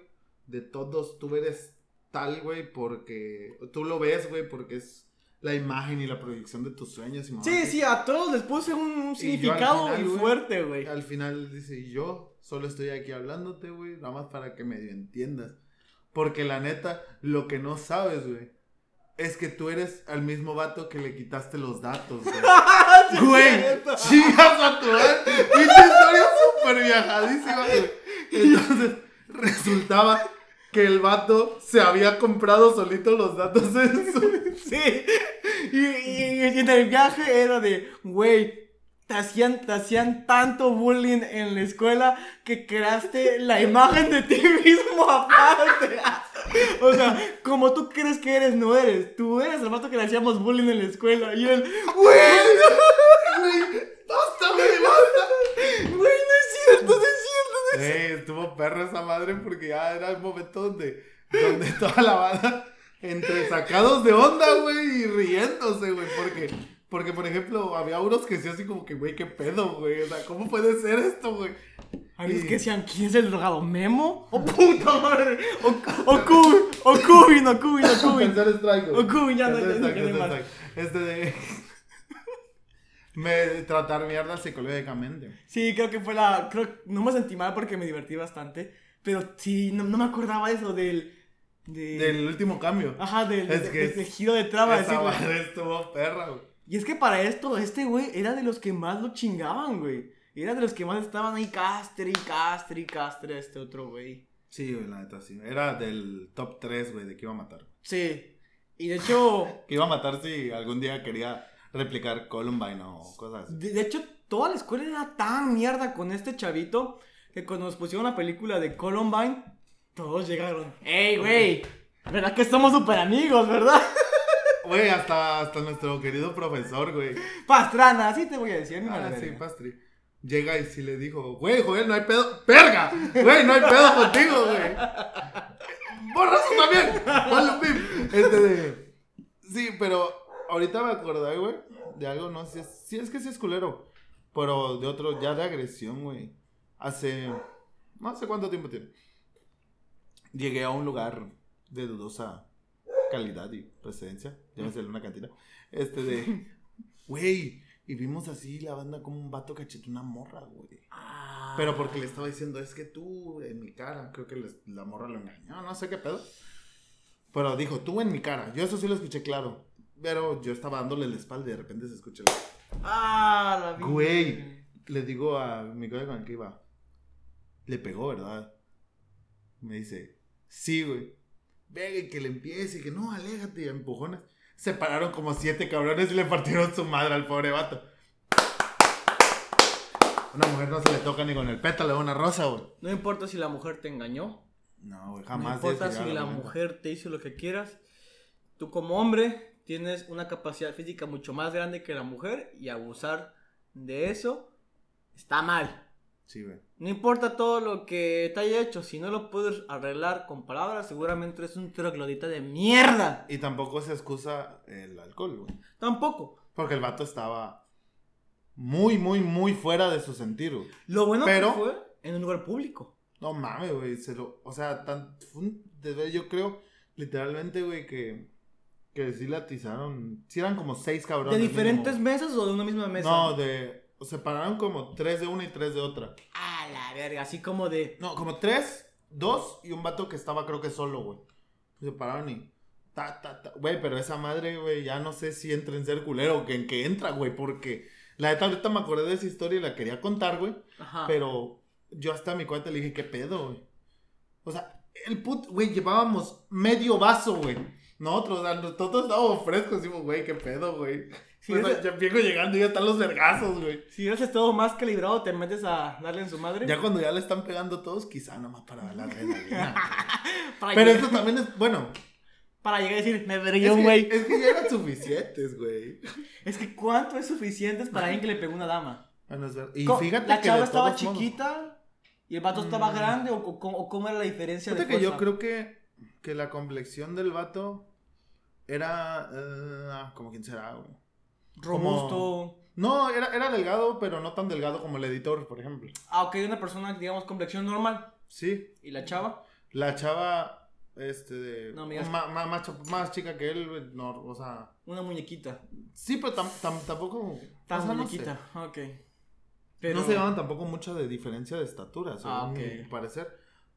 De todos, tú eres tal, güey, porque tú lo ves, güey, porque es la imagen y la proyección de tus sueños. Y Sí, sí, a todos les puse un, significado final, muy fuerte, güey. Al final dice, y yo solo estoy aquí hablándote, güey, nada más para que medio entiendas. Porque la neta, lo que no sabes, güey, es que tú eres al mismo vato que le quitaste los datos, güey. Sí, Güey, chingas a tu. Pinche historia súper viajadísima, güey. Entonces, resultaba que el vato se había comprado solito los datos en su... Sí. Y, y- y en el viaje era de, güey, te hacían, te hacían tanto bullying en la escuela que creaste la imagen de ti mismo aparte. O sea, como tú crees que eres, no eres. Tú eres el vato que le hacíamos bullying en la escuela. Y él, güey, Güey, basta, güey, basta. güey, no es cierto, no es cierto. no es Eh, estuvo perro esa madre porque ya era el momento donde, donde toda la banda entre sacados de onda, güey, y riéndose, güey, porque, porque, por ejemplo, había unos que decían así como que, güey, qué pedo, güey, o sea, ¿cómo puede ser esto, güey? Hay unos Y- que decían, ¿quién es el drogado? ¿Memo? ¡Oh, puta madre! O, o, Cubin, o Cubin, o Cubin, o Cubin. O Cubin, ya no, ya no. Este de... Me tratar mierda psicológicamente. Sí, creo que fue la. Creo, no me sentí mal porque me divertí bastante. Pero sí, no, no me acordaba eso del. De, Del último cambio. Ajá, del, Es de- giro de traba. Esa madre estuvo perra, güey. Y es que para esto, este güey era de los que más lo chingaban, güey. Era de los que más estaban ahí, castre y castre y castre, este otro güey. Sí, güey, la neta, sí. Era del top 3, güey, de que iba a matar. Sí. Y de hecho, Que iba a matar si algún día quería replicar Columbine o cosas así. de, de hecho, toda la escuela era tan mierda con este chavito que cuando nos pusieron la película de Columbine, todos llegaron. ¡Ey, güey! ¿Verdad que somos super amigos, verdad? Güey, hasta, hasta nuestro querido profesor, güey. Pastrana, así te voy a decir, mi Ah, sí. Pastri. Llega y sí le dijo, güey, joder, no hay pedo. ¡Verga! Güey, no hay pedo contigo, güey. ¡Borrazo también! Ponle un pip. Este de. Sí, pero ahorita me acordé, güey, de algo, no sé si es, sí es que sí es culero. Pero de otro, ya de agresión, güey. Hace. No sé cuánto tiempo tiene. Llegué a un lugar de dudosa calidad y precedencia. Llámese una cantina. Este de. Güey. Y vimos así la banda como un vato cachetó una morra, güey. Ah. Pero porque le estaba diciendo, es que tú en mi cara, creo que les- la morra lo engañó, no sé qué pedo. Pero dijo, tú en mi cara. Yo eso sí lo escuché claro. Pero yo estaba dándole la espalda y de repente se escucha. el- Ah, la vida. Güey. Le digo a mi colega con el que iba, le pegó, ¿verdad? Me dice, sí, güey. Venga, y que le empiece, y que no, aléjate, y empujones. Se pararon como siete cabrones y le partieron su madre al pobre vato. Una mujer no se le toca ni con el pétalo de una rosa, güey. No importa si la mujer te engañó. No, güey, No jamás. importa tienes que si la momento. mujer te hizo lo que quieras. Tú como hombre tienes una capacidad física mucho más grande que la mujer y abusar de eso está mal. Sí, güey. No importa todo lo que te haya hecho, si no lo puedes arreglar con palabras, seguramente eres un troglodita de mierda. Y tampoco se excusa el alcohol, güey. Tampoco. Porque el vato estaba muy, muy, muy fuera de su sentir, güey. Lo bueno Pero- que fue en un lugar público. No mames, güey. Se lo, o sea, tan, fue un desvelo, yo creo, literalmente, güey, que, que sí la atizaron. Sí eran como seis cabrones. ¿De diferentes mesas o de una misma mesa? No, de. O se pararon como tres de una y tres de otra. A la verga, así como de. No, como tres, dos y un vato que estaba, creo que solo, güey. Se pararon y. Ta, ta, ta. Güey, pero esa madre, güey, ya no sé si entra en ser culero o que en que entra, güey, porque. La neta, ahorita me acordé de esa historia y la quería contar, güey. Ajá. Pero yo hasta a mi cuenta le dije, ¿qué pedo, güey? O sea, el put, güey, llevábamos medio vaso, güey. Nosotros, nosotros estábamos frescos, decimos, güey, ¿qué pedo, güey? Sí, Pues, ese- ya vengo llegando y ya están los vergazos, güey. Si hubieras estado más calibrado, te metes a darle en su madre. Ya cuando ya le están pegando todos, quizá nomás para la adrenalina. Pero esto también es, bueno, para llegar a decir, me vergué un güey. es que ya eran suficientes, güey. Es que ¿cuánto es suficiente para alguien que le pegó una dama? Bueno, es ver- Y Co- fíjate la que chava de estaba modos- chiquita, ¿Y el vato estaba Mm. grande o, o cómo- o cómo era la diferencia de Fíjate que yo creo que, que la complexión del vato era. eh, como quién será, güey. Robusto. No, era, era delgado, pero no tan delgado como el editor, por ejemplo. Ah, ok, una persona, digamos, complexión normal. Sí. ¿Y la chava? La chava, este, de. No, amigas. ma- ma- más, más chica que él, no, o sea. Una muñequita. Sí, pero tam- tam- tampoco. Tan o sea, no muñequita. Ok. Pero... No se llevaban tampoco mucho de diferencia de estatura, según Ah, mi parecer.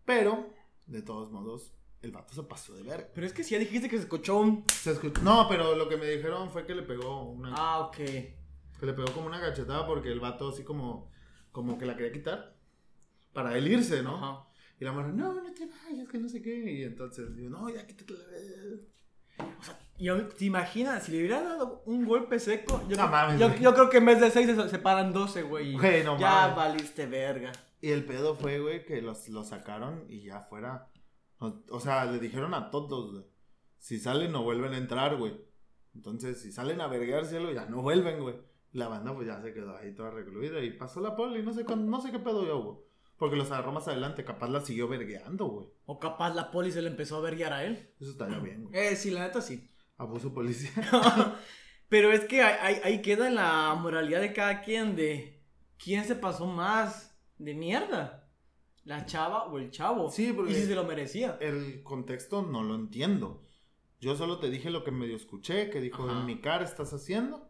Pero, de todos modos, el vato se pasó de verga. Pero es que si ya dijiste que se escuchó un... Se escuchó- No, pero lo que me dijeron fue que le pegó una. Ah, ok. Que le pegó como una cachetada porque el vato así como. Como que la quería quitar. Para él irse, ¿no? Ajá. Y la mujer, no, no te vayas, que no sé qué. Y entonces digo, no, ya quítate la. Y ahora, ¿te imaginas? Si le hubiera dado un golpe seco, yo, No creo, mames, yo, yo creo que en vez de 6 se separan 12, güey. Güey, no ya mames. valiste verga. Y el pedo fue, güey, que los, los sacaron y ya fuera. O, o sea, le dijeron a todos, güey. Si salen, no vuelven a entrar, güey. Entonces, si salen a vergueárselo, ya no vuelven, güey. La banda, pues ya se quedó ahí toda recluida. Y pasó la poli, no sé, cuándo- no sé qué pedo ya hubo. Porque los agarró más adelante, capaz la siguió vergueando, güey. O capaz la poli se le empezó a verguiar a él. Eso estaría bien, güey. Eh, sí, la neta sí. Abuso policial. Pero es que ahí- ahí queda la moralidad de cada quien de quién se pasó más de mierda. La chava o el chavo. Sí, porque- Y si se lo merecía. El contexto no lo entiendo. Yo solo te dije lo que medio escuché, que dijo, Ajá. en mi cara estás haciendo.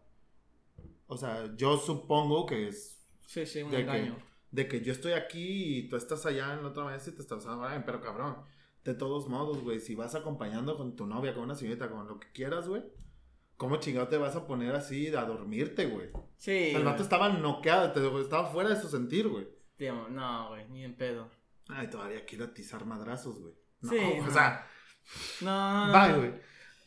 O sea, yo supongo que es Sí, sí, un de que, engaño. de que yo estoy aquí y tú estás allá en la otra mesa y te estás hablando, pero cabrón. De todos modos, güey, si vas acompañando con tu novia, con una señorita, con lo que quieras, güey, ¿cómo chingado te vas a poner así a dormirte, güey? Sí. el vato estaba noqueado, te- estaba fuera de su sentir, güey. No, güey, ni en pedo. Ay, todavía quiero atizar madrazos, güey. No, Sí, o no. sea, No. no, bye, güey.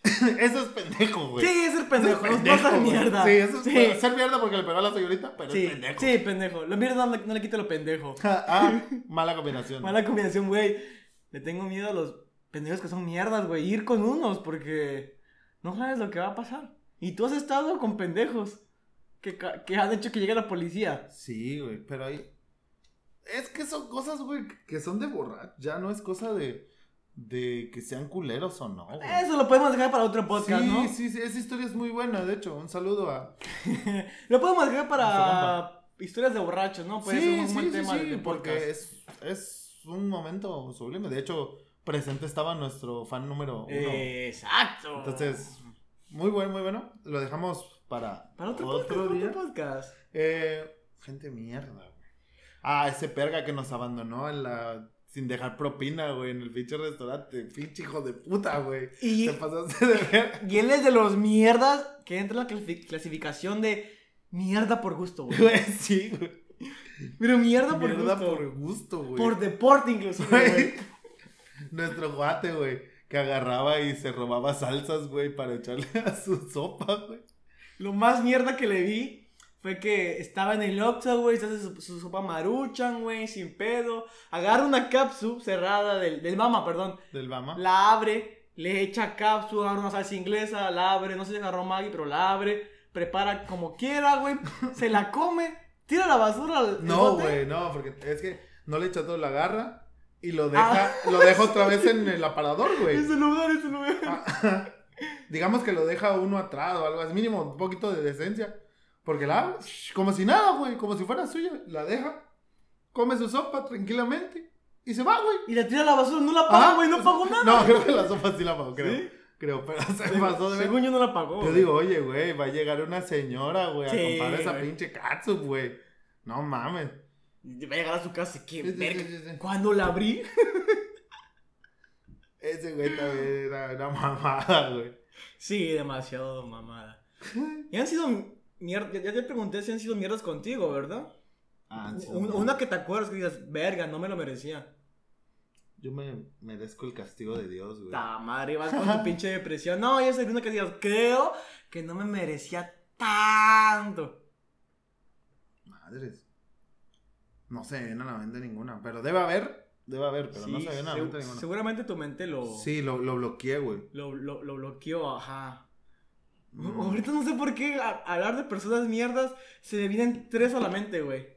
Eso es pendejo, güey. Sí, es el pendejo, Eso es no- no mierda. Sí, eso es Sí. bueno, ser mierda porque le pegó a la señorita, pero Sí, es pendejo. sí, pendejo. Lo mierda no, le- no le quita lo pendejo. ah, mala combinación. Mala combinación, güey. Le tengo miedo a los pendejos que son mierdas, güey. Ir con unos porque no sabes lo que va a pasar. Y tú has estado con pendejos que, que han hecho que llegue la policía. Sí, güey, pero ahí. Es que son cosas, güey, que son de borrar. Ya no es cosa de. de que sean culeros o no, güey. Eso lo podemos dejar para otro podcast, sí, ¿no? sí, sí, esa historia es muy buena, de hecho. Un saludo a. Lo podemos dejar para historias de borrachos, ¿no? Puede ser un buen tema de, porque podcast. es, es un momento sublime. De hecho, presente estaba nuestro fan número uno. Exacto. Entonces, muy bueno, muy bueno. Lo dejamos para, para otro, podcast, día. otro podcast. Eh, gente mierda. Ah, ese perga que nos abandonó en la... sin dejar propina, güey, en el pinche restaurante. Pinche hijo de puta, güey. Y, Te pasaste de ver. y él es de los mierdas que entra en la clasi- clasificación de mierda por gusto, güey. Güey, sí, güey. Pero mierda por Mierda gusto. por gusto, güey. Por deporte, Güey. güey. Nuestro guate, güey, que agarraba y se robaba salsas, güey, para echarle a su sopa, güey. Lo más mierda que le vi fue que estaba en el Oxxo, güey, se hace su, su sopa maruchan, güey, sin pedo. Agarra una cápsula cerrada del, del mama, perdón. Del Bama. La abre, le echa cápsula, agarra una salsa inglesa, la abre, no sé si agarró Maggi, pero la abre, prepara como quiera, güey, se la come, tira la basura al No, güey, no, porque es que no le echa todo, la agarra y lo deja, lo deja otra vez en el aparador, güey. Ese lugar, ese lugar. Ah, Digamos que lo deja uno atrás o algo así, mínimo un poquito de decencia. Porque la abre, como si nada, güey, como si fuera suya, la deja, come su sopa tranquilamente y se va, güey. Y le tira la basura, no la pagó, Ah, güey, no pagó nada. No, creo que la sopa sí la pagó, creo. ¿Sí? Creo, pero se pasó de. Según yo no la pagó. Yo digo, oye, güey, va a llegar una señora, güey, Sí, a comprar esa pinche katsup, güey. No mames. Va a llegar a su casa y qué verga. Cuando la abrí, Ese güey también era una mamada, güey. sí, demasiado mamada. Y han sido mierdas, ya te pregunté si han sido mierdas contigo, ¿verdad? Ah, sí, una que te acuerdas que digas, verga, no me lo merecía. Yo me merezco el castigo de Dios, güey. Ta madre, vas con tu pinche depresión. No, yo soy una que digas, creo que no me merecía tanto. Madres. No se viene a la mente ninguna. Pero debe haber. Debe haber, pero no se viene a la mente ninguna. seguramente tu mente lo, Sí, lo, lo bloqueé, güey. lo, lo, lo bloqueó, ajá. Mm. Ahorita no sé por qué a- hablar de personas mierdas se me vienen tres a la mente, güey.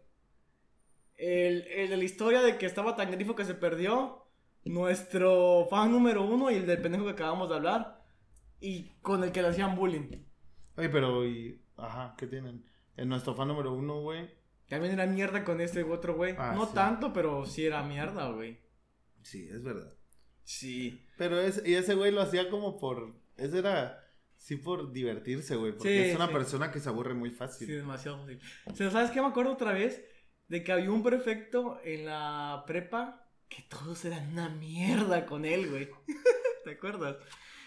El, el de la historia de que estaba tan grifo que se perdió. Nuestro fan número uno y el del pendejo que acabamos de hablar. Y con el que le hacían bullying. Oye, pero, y, ajá, ¿qué tienen? En nuestro fan número uno, güey. También era mierda con este otro güey. Ah, no sí. tanto, pero sí era mierda, güey. Sí, es verdad. Sí. Pero es, y ese güey lo hacía como por. Ese era. Sí, por divertirse, güey. Porque Sí, es una sí. persona que se aburre muy fácil. Sí, demasiado fácil. O sea, ¿sabes qué me acuerdo otra vez? De que había un prefecto en la prepa que todos eran una mierda con él, güey. ¿Te acuerdas?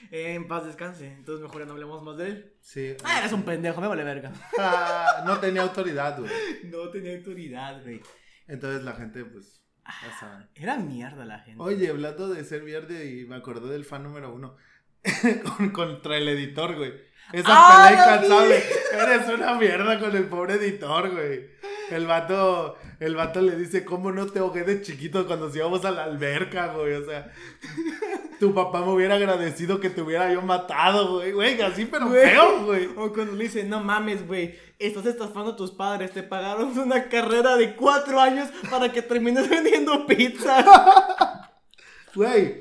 Eh, en paz descanse. Entonces mejor ya no hablemos más de él. Sí. Ah, eres un pendejo, me vale verga. Ah, no tenía autoridad, güey. No tenía autoridad, güey. Entonces la gente, pues. Ya saben. Era mierda la gente. Oye, hablando de ser verde, y me acordé del fan número uno. Con- contra el editor, güey. Esa ¡Ah, pelea incansable. Eres una mierda con el pobre editor, güey. El vato, el vato le dice, ¿cómo no te ahogué de chiquito cuando nos íbamos a la alberca, güey? O sea, tu papá me hubiera agradecido que te hubiera yo matado, güey. Güey, así pero Güey. feo, güey. O cuando le dice, no mames, güey, estás estafando a tus padres, te pagaron una carrera de cuatro años para que termines vendiendo pizza. Güey.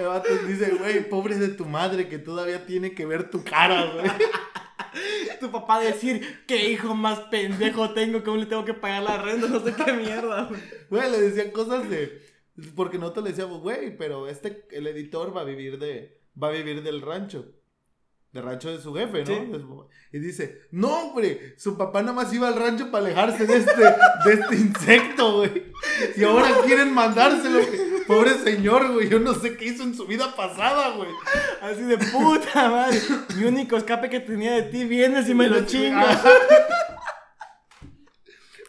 El vato dice, güey, pobre de tu madre que todavía tiene que ver tu cara, güey. tu papá decir, qué hijo más pendejo tengo, cómo le tengo que pagar la renta, no sé qué mierda, güey. Güey, le decían cosas de. Porque nosotros le decíamos, güey, pero este, el editor va a vivir de. Va a vivir del rancho. Del rancho de su jefe, ¿no? Sí. De. Y dice, no, hombre, su papá nada más iba al rancho para alejarse de este, de este insecto, güey. Y ahora quieren mandárselo. güey. Pobre señor, güey. Yo no sé qué hizo en su vida pasada, güey. Así de puta madre. Mi único escape que tenía de ti vienes y me lo chingas.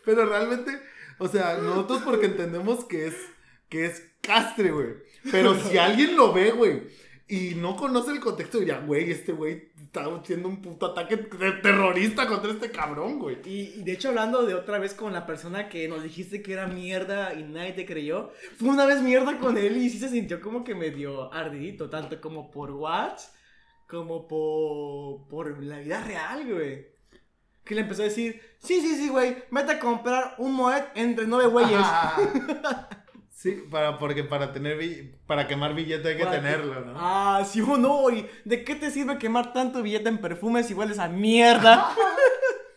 Pero realmente, o sea, nosotros porque entendemos que es, que es castre, güey. Pero si alguien lo ve, güey, y no conoce el contexto, diría, güey, este güey está haciendo un puto ataque terrorista contra este cabrón, güey. Y, y de hecho, hablando de otra vez con la persona que nos dijiste que era mierda y nadie te creyó, fue una vez mierda con él y sí se sintió como que medio ardidito, tanto como por WhatsApp como por, por la vida real, güey. Que le empezó a decir, sí, sí, sí, güey, vete a comprar un Moet entre nueve güeyes. Sí, para, porque para tener para quemar billete hay que Para tenerlo, ¿no? Ah, sí o no, y ¿de qué te sirve quemar tanto billete en perfumes si hueles a mierda?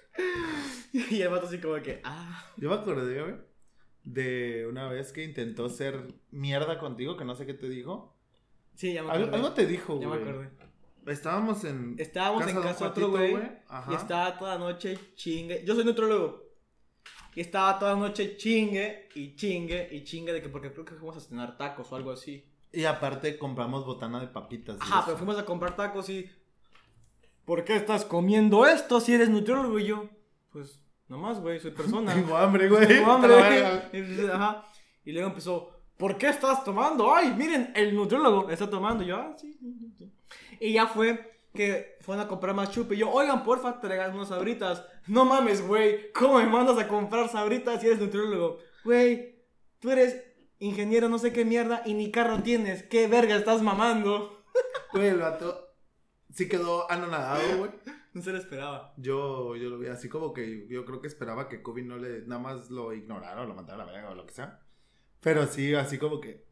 y el vato así como que, ah. Yo me acordé, güey, de una vez que intentó ser mierda contigo, que no sé qué te dijo. Sí, ya me acordé. algo te dijo, Ya güey. me acordé. Estábamos en. Estábamos en de un casa de otro güey y estaba toda la noche chingue. Yo soy nutrólogo. Y estaba toda la noche chingue y chingue y chingue de que porque creo que fuimos a cenar tacos o algo así. Y aparte compramos botana de papitas. Ajá, pero fuimos a comprar tacos y. ¿Por qué estás comiendo esto si eres nutriólogo? Y yo, pues, nomás, güey, soy persona. Tengo hambre, güey. Tengo hambre. Ajá. Y luego empezó, ¿por qué estás tomando? Ay, miren, el nutriólogo está tomando. Y yo, ah, sí, sí, sí. Y ya fue que fueron a comprar más chupe. Y yo, oigan, porfa, traigan unas sabritas. No mames, güey, ¿cómo me mandas a comprar sabritas si eres nutriólogo? Güey, tú eres ingeniero no sé qué mierda y ni carro tienes. ¿Qué verga estás mamando? Güey, el vato sí quedó anonadado, güey. No se lo esperaba. Yo, yo lo vi así como que yo creo que esperaba que Kobe no le, nada más lo ignorara o lo mandara a la verga o lo que sea. Pero sí, así como que.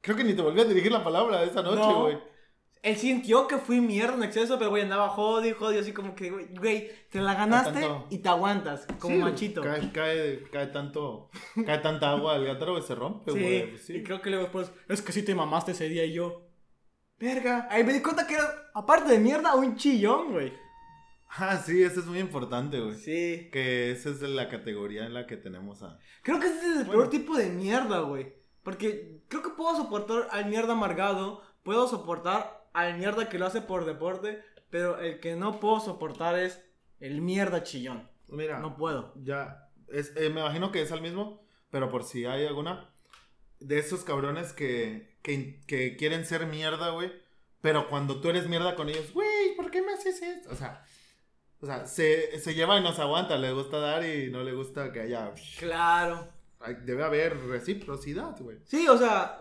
Creo que ni te volví a dirigir la palabra esa noche, No. Él sintió que fui mierda en exceso, pero güey andaba jodido, jodido, así como que, güey, te la ganaste tanto. y te aguantas, como Sí, machito. Cae, cae, cae tanto. Cae tanta agua al gátaro y se rompe, Sí, güey. pues y creo que luego después, es que sí te mamaste ese día y yo, verga, ahí me di cuenta que era, aparte de mierda, un chillón, güey. Ah, sí, eso es muy importante, güey. Sí. Que esa es la categoría en la que tenemos a. Creo que ese es el Bueno. peor tipo de mierda, güey. Porque creo que puedo soportar al mierda amargado, puedo soportar al mierda que lo hace por deporte, pero el que no puedo soportar es el mierda chillón. Mira, No puedo. ya. Es, eh, me imagino que es el mismo, pero por si hay alguna. De esos cabrones que, que, que quieren ser mierda, güey. Pero cuando tú eres mierda con ellos, güey, ¿por qué me haces esto? O sea, o sea se, se lleva y no se aguanta. Le gusta dar y no le gusta que haya. Claro. Debe haber reciprocidad, güey. Sí, o sea,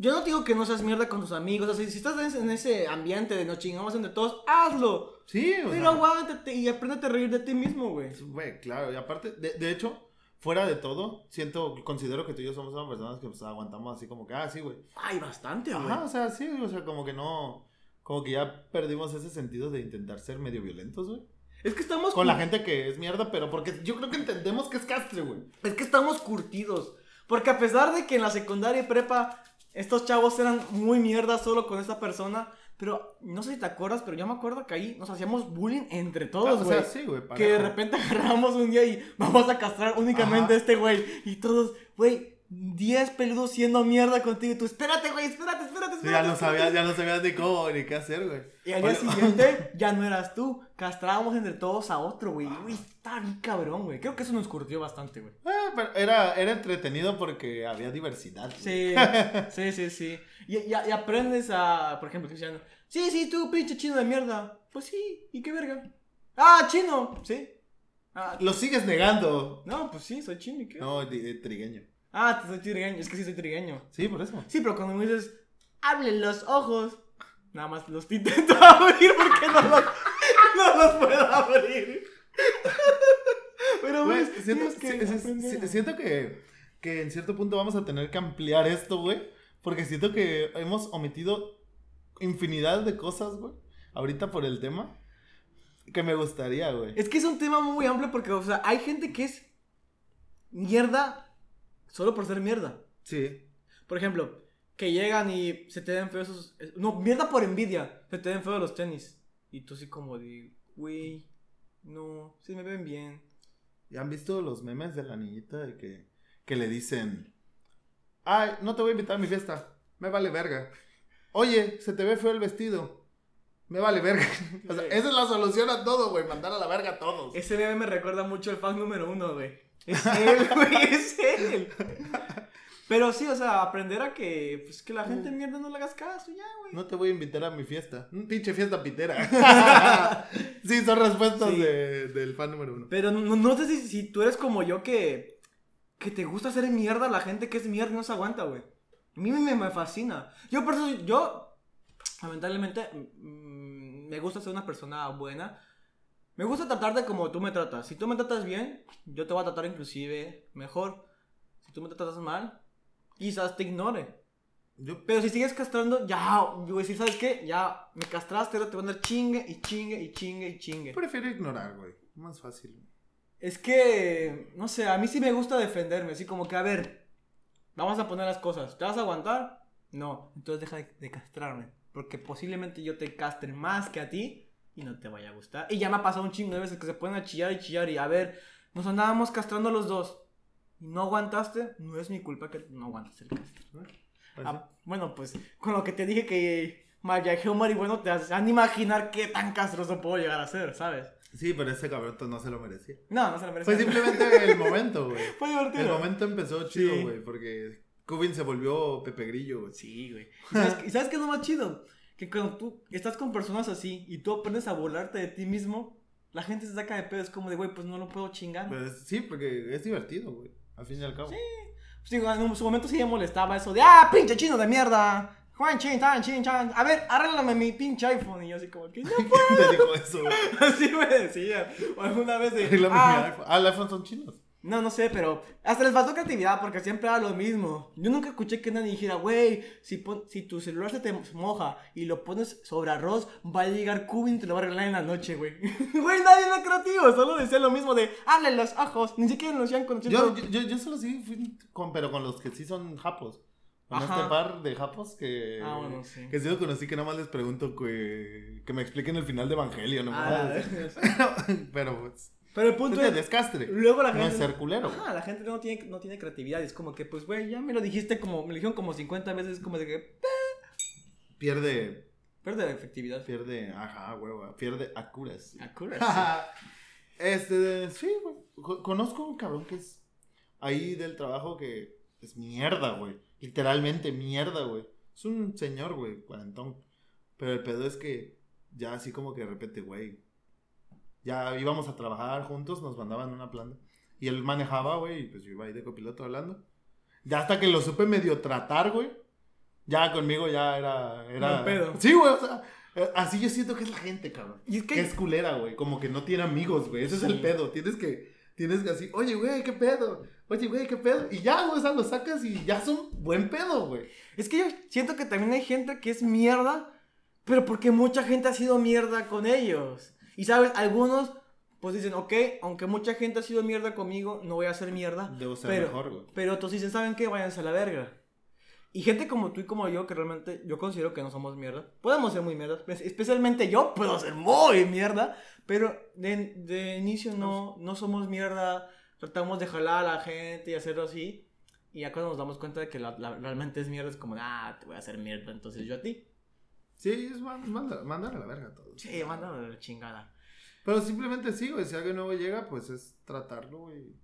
yo no digo que no seas mierda con tus amigos. O sea, si estás en ese- en ese ambiente de nos chingamos entre todos, hazlo. Sí, o Pero sea. aguántate y apréndete a reír de ti mismo, güey. Güey, claro, y aparte, de, de hecho, fuera de todo, siento, considero que tú y yo somos personas que pues, aguantamos así como que, ah, sí, güey. Ay, bastante, güey. Ajá, o sea, sí, o sea, como que no, como que ya perdimos ese sentido de intentar ser medio violentos, güey. Es que estamos Con la gente que es mierda, pero porque yo creo que entendemos que es castre, güey. Es que estamos curtidos. Porque a pesar de que en la secundaria y prepa estos chavos eran muy mierda solo con esta persona, pero no sé si te acuerdas, pero yo me acuerdo que ahí nos hacíamos bullying entre todos, Ah, o güey. sea, sí, güey. que de repente agarramos un día y vamos a castrar únicamente Ajá. a este güey. Y todos, güey, 10 peludos siendo mierda contigo. Y tú, espérate, güey, espérate, espérate, Sí, espérate. ya no sabías, ya no sabías ni cómo ni qué hacer, güey. Y al día siguiente ya no eras tú. Castrábamos entre todos a otro, güey. Güey, está bien cabrón, güey. Creo que eso nos curtió bastante, güey. Ah, pero era, era entretenido porque había diversidad. Sí, sí, sí, sí. Y, y- y aprendes a, por ejemplo, Cristiano. Sí, sí, tú, pinche chino de mierda. Pues sí, ¿y qué verga? Ah, chino, sí. Ah, Lo sigues negando. no, pues sí, soy chino, ¿y qué? No, eh, trigueño. Ah, soy trigueño, es que sí soy trigueño. Sí, por eso. Sí, pero cuando me dices, hable los ojos, nada más los te intento abrir porque no los, no los puedo abrir. Pero, Güey, siento, que si- siento que, que en cierto punto vamos a tener que ampliar esto, güey. Porque siento que hemos omitido infinidad de cosas, güey. Ahorita por el tema. Que me gustaría, güey. Es que es un tema muy amplio porque, o sea, hay gente que es mierda solo por ser mierda. Sí. Por ejemplo, que llegan y se te den feos esos... No, mierda por envidia. Se te den feos los tenis. Y tú así como de, güey, no, sí me ven bien. ¿Ya han visto los memes de la niñita de que, que le dicen, ay, no te voy a invitar a mi fiesta, me vale verga. Oye, se te ve feo el vestido, me vale verga. O sea, Sí. esa es la solución a todo, güey, mandar a la verga a todos. Ese meme me recuerda mucho al fan número uno, güey. Es él, güey, es él. Pero sí, o sea, aprender a que, pues, que la gente mierda no le hagas caso, ya, güey. No te voy a invitar a mi fiesta. Un pinche fiesta pitera. sí, son respuestas Sí. de- del fan número uno. Pero no, no sé si, si tú eres como yo que, que te gusta hacer mierda a la gente que es mierda y no se aguanta, güey. A mí me, me fascina. Yo, por eso, yo, lamentablemente, mm, me gusta ser una persona buena. Me gusta tratarte como tú me tratas. Si tú me tratas bien, yo te voy a tratar inclusive mejor. Si tú me tratas mal, quizás te ignore. Yo, Pero si sigues castrando, ya, a decir, ¿sabes qué? Ya me castraste, ahora te voy a andar chingue y chingue y chingue y chingue. prefiero ignorar, güey. Más fácil. Es que, no sé, a mí sí me gusta defenderme, así como que, a ver, vamos a poner las cosas. ¿Te vas a aguantar? No, entonces deja de, de castrarme. Porque posiblemente yo te castre más que a ti y no te vaya a gustar. Y ya me ha pasado un chingo de veces que se ponen a chillar y chillar y a ver, nos andábamos castrando los dos. Y no aguantaste, no es mi culpa que no aguantes el castre. Pues Ah, bueno, pues con lo que te dije que viajeo marihuano, te han de imaginar qué tan castroso puedo llegar a ser, ¿sabes? sí, pero ese cabrón no se lo merecía. No, no se lo merece. Fue simplemente el momento, güey. Fue divertido. El momento empezó chido, Sí. güey, porque Cubin se volvió Pepe Grillo, güey. Sí, güey. ¿Y sabes, y sabes qué es lo más chido? Que cuando tú estás con personas así y tú aprendes a volarte de ti mismo, la gente se saca de pedo. Es como de, güey, pues no lo puedo chingar. Pues, sí, porque es divertido, güey. Al fin y al cabo. Sí. Pues digo, en su momento sí me molestaba eso de, ah, pinche chino de mierda. Juan chin, tan, chin, chan. A ver, arréglame mi pinche iPhone. Y yo así como que, no, ¿Quién te dijo eso, güey? así me decían. O alguna vez de, Arréglame mi ah, iPhone. Ah, el iPhone son chinos. No, no sé, pero hasta les faltó creatividad porque siempre era lo mismo. Yo nunca escuché que nadie dijera, güey, si, pon- si tu celular se te moja y lo pones sobre arroz, va a llegar Cubin y te lo va a arreglar en la noche, güey. Güey, nadie era creativo, solo decía lo mismo de, hable los ojos, ni siquiera nos iban Yo, conociendo. yo, yo, yo solo sí fui con, pero con los que sí son japos. Con Ajá. este par de japos que, Ah, bueno, sí. que sí lo conocí, que nada más les pregunto que, que me expliquen el final de Evangelio, ¿no? Ah, pero, pues, pero el punto es, descastre. luego la no gente... es ser culero. Ajá, la gente no tiene, no tiene creatividad, es como que, pues, güey, ya me lo dijiste como, me lo dijeron como 50 veces, como de que, Pierde, pierde efectividad. pierde, ajá, hueva, pierde accuracy. Accuracy. este, sí, güey. Co- Conozco un cabrón que es ahí del trabajo que es mierda, güey. Literalmente mierda, güey. Es un señor, güey, cuarentón. Pero el pedo es que ya así como que de repente, güey. Ya íbamos a trabajar juntos, nos mandaban una planta. Y él manejaba, güey, y pues yo iba ahí de copiloto hablando. Ya hasta que lo supe medio tratar, güey. Ya conmigo ya era. era... Pedo. Sí, güey, o sea. eh, Así yo siento que es la gente, cabrón. Y es que... Es culera, güey. Como que no tiene amigos, güey. Ese es el pedo. Tienes que, tienes que así, oye, güey, ¿qué pedo? Oye, güey, ¿qué pedo? Y ya, güey, o sea, lo sacas y ya son buen pedo, güey. Es que yo siento que también hay gente que es mierda, pero porque mucha gente ha sido mierda con ellos. Y sabes, algunos pues dicen, ok, aunque mucha gente ha sido mierda conmigo, no voy a hacer mierda. Debo ser pero, mejor, güey. Pero otros dicen, ¿saben qué? Váyanse a la verga. Y gente como tú y como yo, que realmente yo considero que no somos mierda. Podemos ser muy mierda. Especialmente yo puedo ser muy mierda. Pero de, de inicio no, no somos mierda. Tratamos de jalar a la gente y hacerlo así. Y ya cuando nos damos cuenta de que la, la, realmente es mierda, es como, ah, te voy a hacer mierda, entonces yo a ti. Sí, es manda, manda a la verga todo. Sí, manda a la chingada. Pero simplemente sí, güey. Si alguien nuevo llega, pues es tratarlo, güey.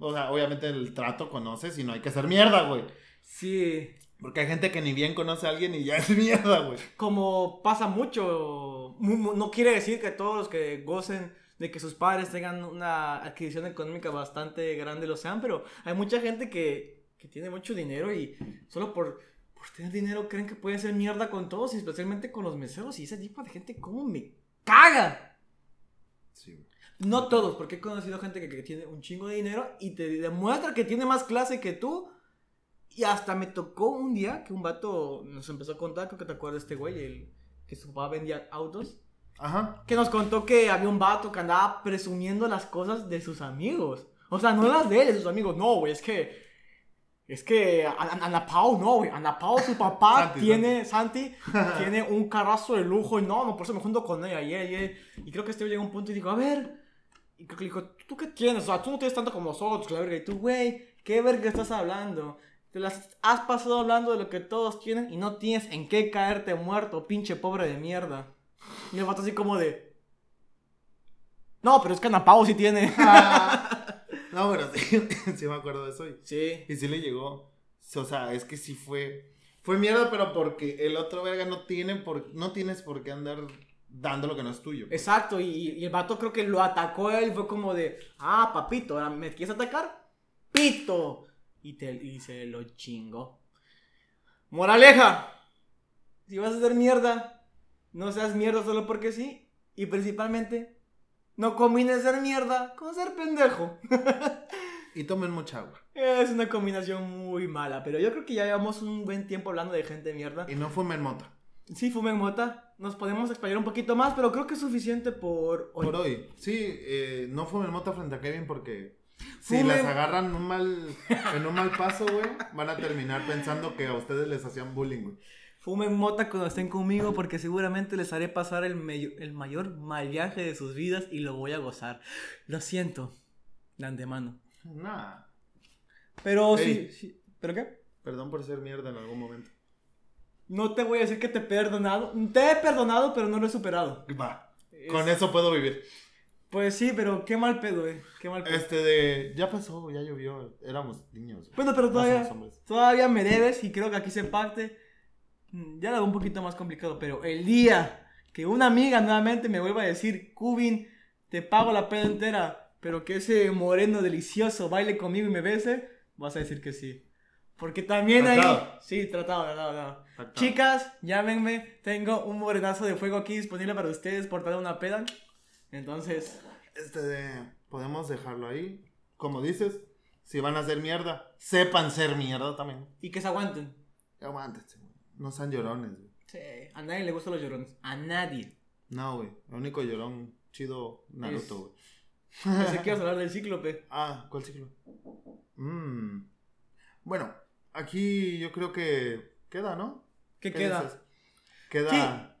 O sea, obviamente el trato conoces y no hay que hacer mierda, güey. Sí. Porque hay gente que ni bien conoce a alguien y ya es mierda, güey. Como pasa mucho. No quiere decir que todos los que gocen de que sus padres tengan una adquisición económica bastante grande lo sean, pero hay mucha gente que, que tiene mucho dinero y solo por, por tener dinero creen que pueden hacer mierda con todos, y especialmente con los meseros. Y ese tipo de gente, ¿cómo me caga? No todos, porque he conocido gente que, tiene un chingo de dinero y te demuestra que tiene más clase que tú. Y hasta me tocó un día que un vato nos empezó a contar, creo que te acuerdas de este güey, el que su papá vendía autos. Ajá. Que nos contó que había un vato que andaba presumiendo las cosas de sus amigos. O sea, no las de él, de sus amigos. No, güey, es que. Es que Ana Pau, no, güey. Ana Pau, su papá, tiene. Santi, tiene un carrazo de lujo. Y no, no, por eso me junto con ella. Y, y, y creo que este llegó a un punto y dijo, a ver. Y creo que le dijo, ¿tú qué tienes? O sea, tú no tienes tanto como nosotros, la verga. Y tú, güey, ¿qué verga estás hablando? Te las has pasado hablando de lo que todos tienen y no tienes en qué caerte muerto, pinche pobre de mierda. Y el vato así como de... No, pero es que Anapao sí tiene. no, pero sí, sí me acuerdo de eso. Y, sí. Y sí le llegó. O sea, es que sí fue... Fue mierda, pero porque el otro verga no tiene por... No tienes por qué andar dando lo que no es tuyo. Exacto, y, el vato creo que lo atacó él, fue como de, ah, papito, ¿me quieres atacar? Pito. Y, te, y se lo chingó. Moraleja, si vas a hacer mierda, no seas mierda solo porque sí. Y principalmente, no combines ser mierda con ser pendejo. y tomen mucha agua. Es una combinación muy mala, pero yo creo que ya llevamos un buen tiempo hablando de gente mierda. Y no fumen mota. Sí, fumen mota. Nos podemos explayar un poquito más, pero creo que es suficiente por hoy. Por hoy. Sí, eh, no fumen mota frente a Kevin porque si las agarran un mal, en un mal paso, güey, van a terminar pensando que a ustedes les hacían bullying, güey. Fumen mota cuando estén conmigo porque seguramente les haré pasar el, el mayor mal viaje de sus vidas y lo voy a gozar. Lo siento, de antemano. Nah. Pero sí, sí. ¿Pero qué? Perdón por ser mierda en algún momento. No te voy a decir que te he perdonado. Te he perdonado, pero no lo he superado. Va. Con eso puedo vivir. Pues sí, pero qué mal pedo, eh. Qué mal pedo. Este de. Ya pasó, ya llovió. Éramos niños. Bueno, pero todavía. Todavía me debes y creo que aquí se parte. Mm, ya lo hago un poquito más complicado, pero el día que una amiga nuevamente me vuelva a decir, Cubin, te pago la peda entera, pero que ese moreno delicioso baile conmigo y me bese, vas a decir que sí. Porque también hay. Sí, tratado, tratado, Chicas, llámenme. Tengo un morenazo de fuego aquí disponible para ustedes por dar una peda. Entonces. Este de. Podemos dejarlo ahí. Como dices, si van a hacer mierda, sepan ser mierda también. Y que se aguanten. Aguántense, No sean llorones, güey. Sí, a nadie le gustan los llorones. A nadie. No, güey. El único llorón chido, Naruto, güey. Pensé que ibas a hablar del cíclope. Ah, ¿cuál ciclo? Mmm. Bueno, aquí yo creo que queda, ¿no? ¿Qué, queda? Queda.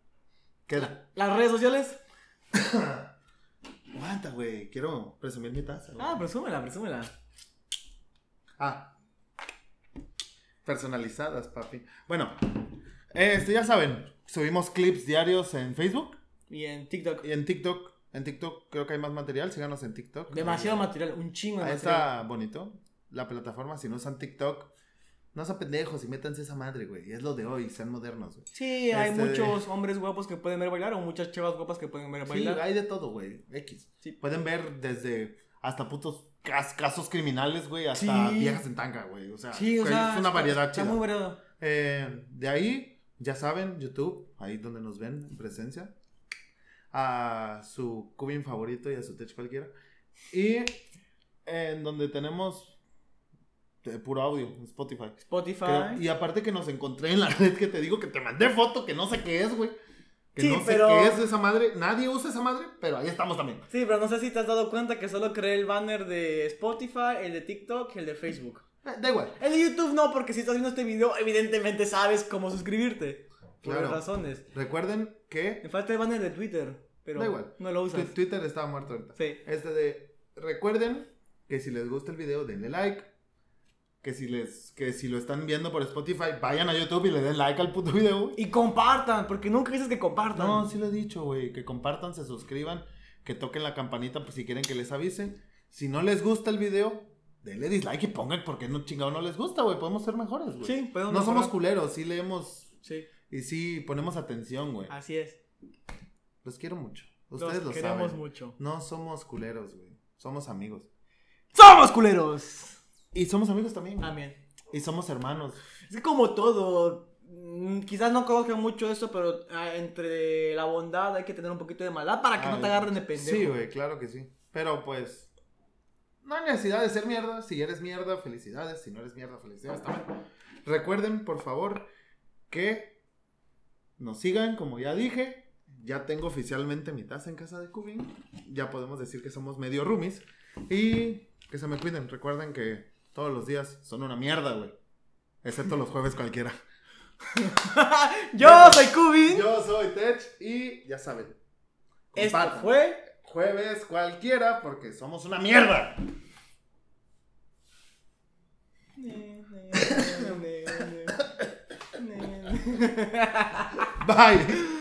Queda. ¿Las redes sociales? Aguanta, güey. Quiero presumir mi taza. Ah, presúmela, presúmela. Ah. Personalizadas, papi. Bueno, este, ya saben, subimos clips diarios en Facebook. Y en TikTok. Y en TikTok. En TikTok creo que hay más material. Síganos en TikTok. Demasiado material, un chingo de Ahí está bonito la plataforma. Si no usan TikTok, no sean pendejos y métanse esa madre, güey. Es lo de hoy, sean modernos, güey. Sí, hay este, muchos hombres guapos que pueden ver bailar o muchas chavas guapas que pueden ver bailar. Sí, hay de todo, güey. X. Sí. Pueden ver desde hasta putos casos criminales, güey, hasta viejas en tanga, güey. O sea, sí, o sea es una variedad chida. Está muy variado. Eh, de ahí, ya saben, YouTube, ahí donde nos ven en presencia. A su cubin favorito y a su tech cualquiera. Y en donde tenemos eh, puro audio, Spotify. Spotify. Creo- y aparte que nos encontré en la red que te digo que te mandé foto que no sé qué es, güey. Que Sí, no sé pero- qué es esa madre. Nadie usa esa madre, pero ahí estamos también. Sí, pero no sé si te has dado cuenta que solo creé el banner de Spotify, el de TikTok y el de Facebook. Eh, da igual. El de YouTube no, porque si estás viendo este video, evidentemente sabes cómo suscribirte. Por Claro. razones. Recuerden que Me falta el banner de Twitter, pero Da igual. no lo usas. Twitter estaba muerto ahorita. Sí. Este de. Recuerden que si les gusta el video, denle like. Que si les. Que si lo están viendo por Spotify, vayan a YouTube y le den like al puto video. Y compartan, porque nunca dices que compartan. No, sí lo he dicho, güey. Que compartan, se suscriban, que toquen la campanita pues, si quieren que les avisen. Si no les gusta el video, denle dislike y pongan porque no chingado no les gusta, güey. Podemos ser mejores, güey. Sí, podemos No somos culeros, sí leemos Sí, y sí ponemos atención, güey. así es. Los quiero mucho. Ustedes Los lo queremos saben. mucho. No somos culeros, güey. Somos amigos. ¡Somos culeros! Y somos amigos también. güey. También. Y somos hermanos. Es como todo, mm, quizás no conozcan mucho eso, pero ah, entre la bondad hay que tener un poquito de maldad para que Ah, no te agarren de pendejo. Sí, güey, claro que sí. Pero pues. No hay necesidad de ser mierda. Si eres mierda, felicidades. Si no eres mierda, felicidades también. Recuerden, por favor, que nos sigan, como ya dije. Ya tengo oficialmente mi taza en casa de Cubin. Ya podemos decir que somos medio roomies. Y que se me cuiden. Recuerden que todos los días son una mierda, güey. Excepto los jueves cualquiera. Yo soy Kubi. Yo soy Tech y ya saben. Esto compartan. fue. jueves cualquiera porque somos una mierda. Bye.